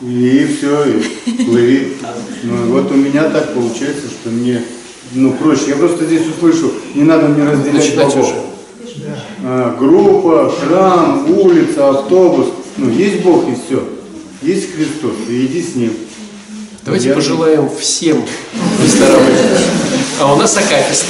[SPEAKER 9] и все, и плыви. Ну, вот у меня так получается, что мне, ну, проще. Я просто здесь услышу, не надо мне разделять богов. А, группа, храм, улица, автобус. Ну, есть Бог и все. Есть Христос, и иди с Ним.
[SPEAKER 1] Давайте пожелаем всем выздоровления. А у нас акафист.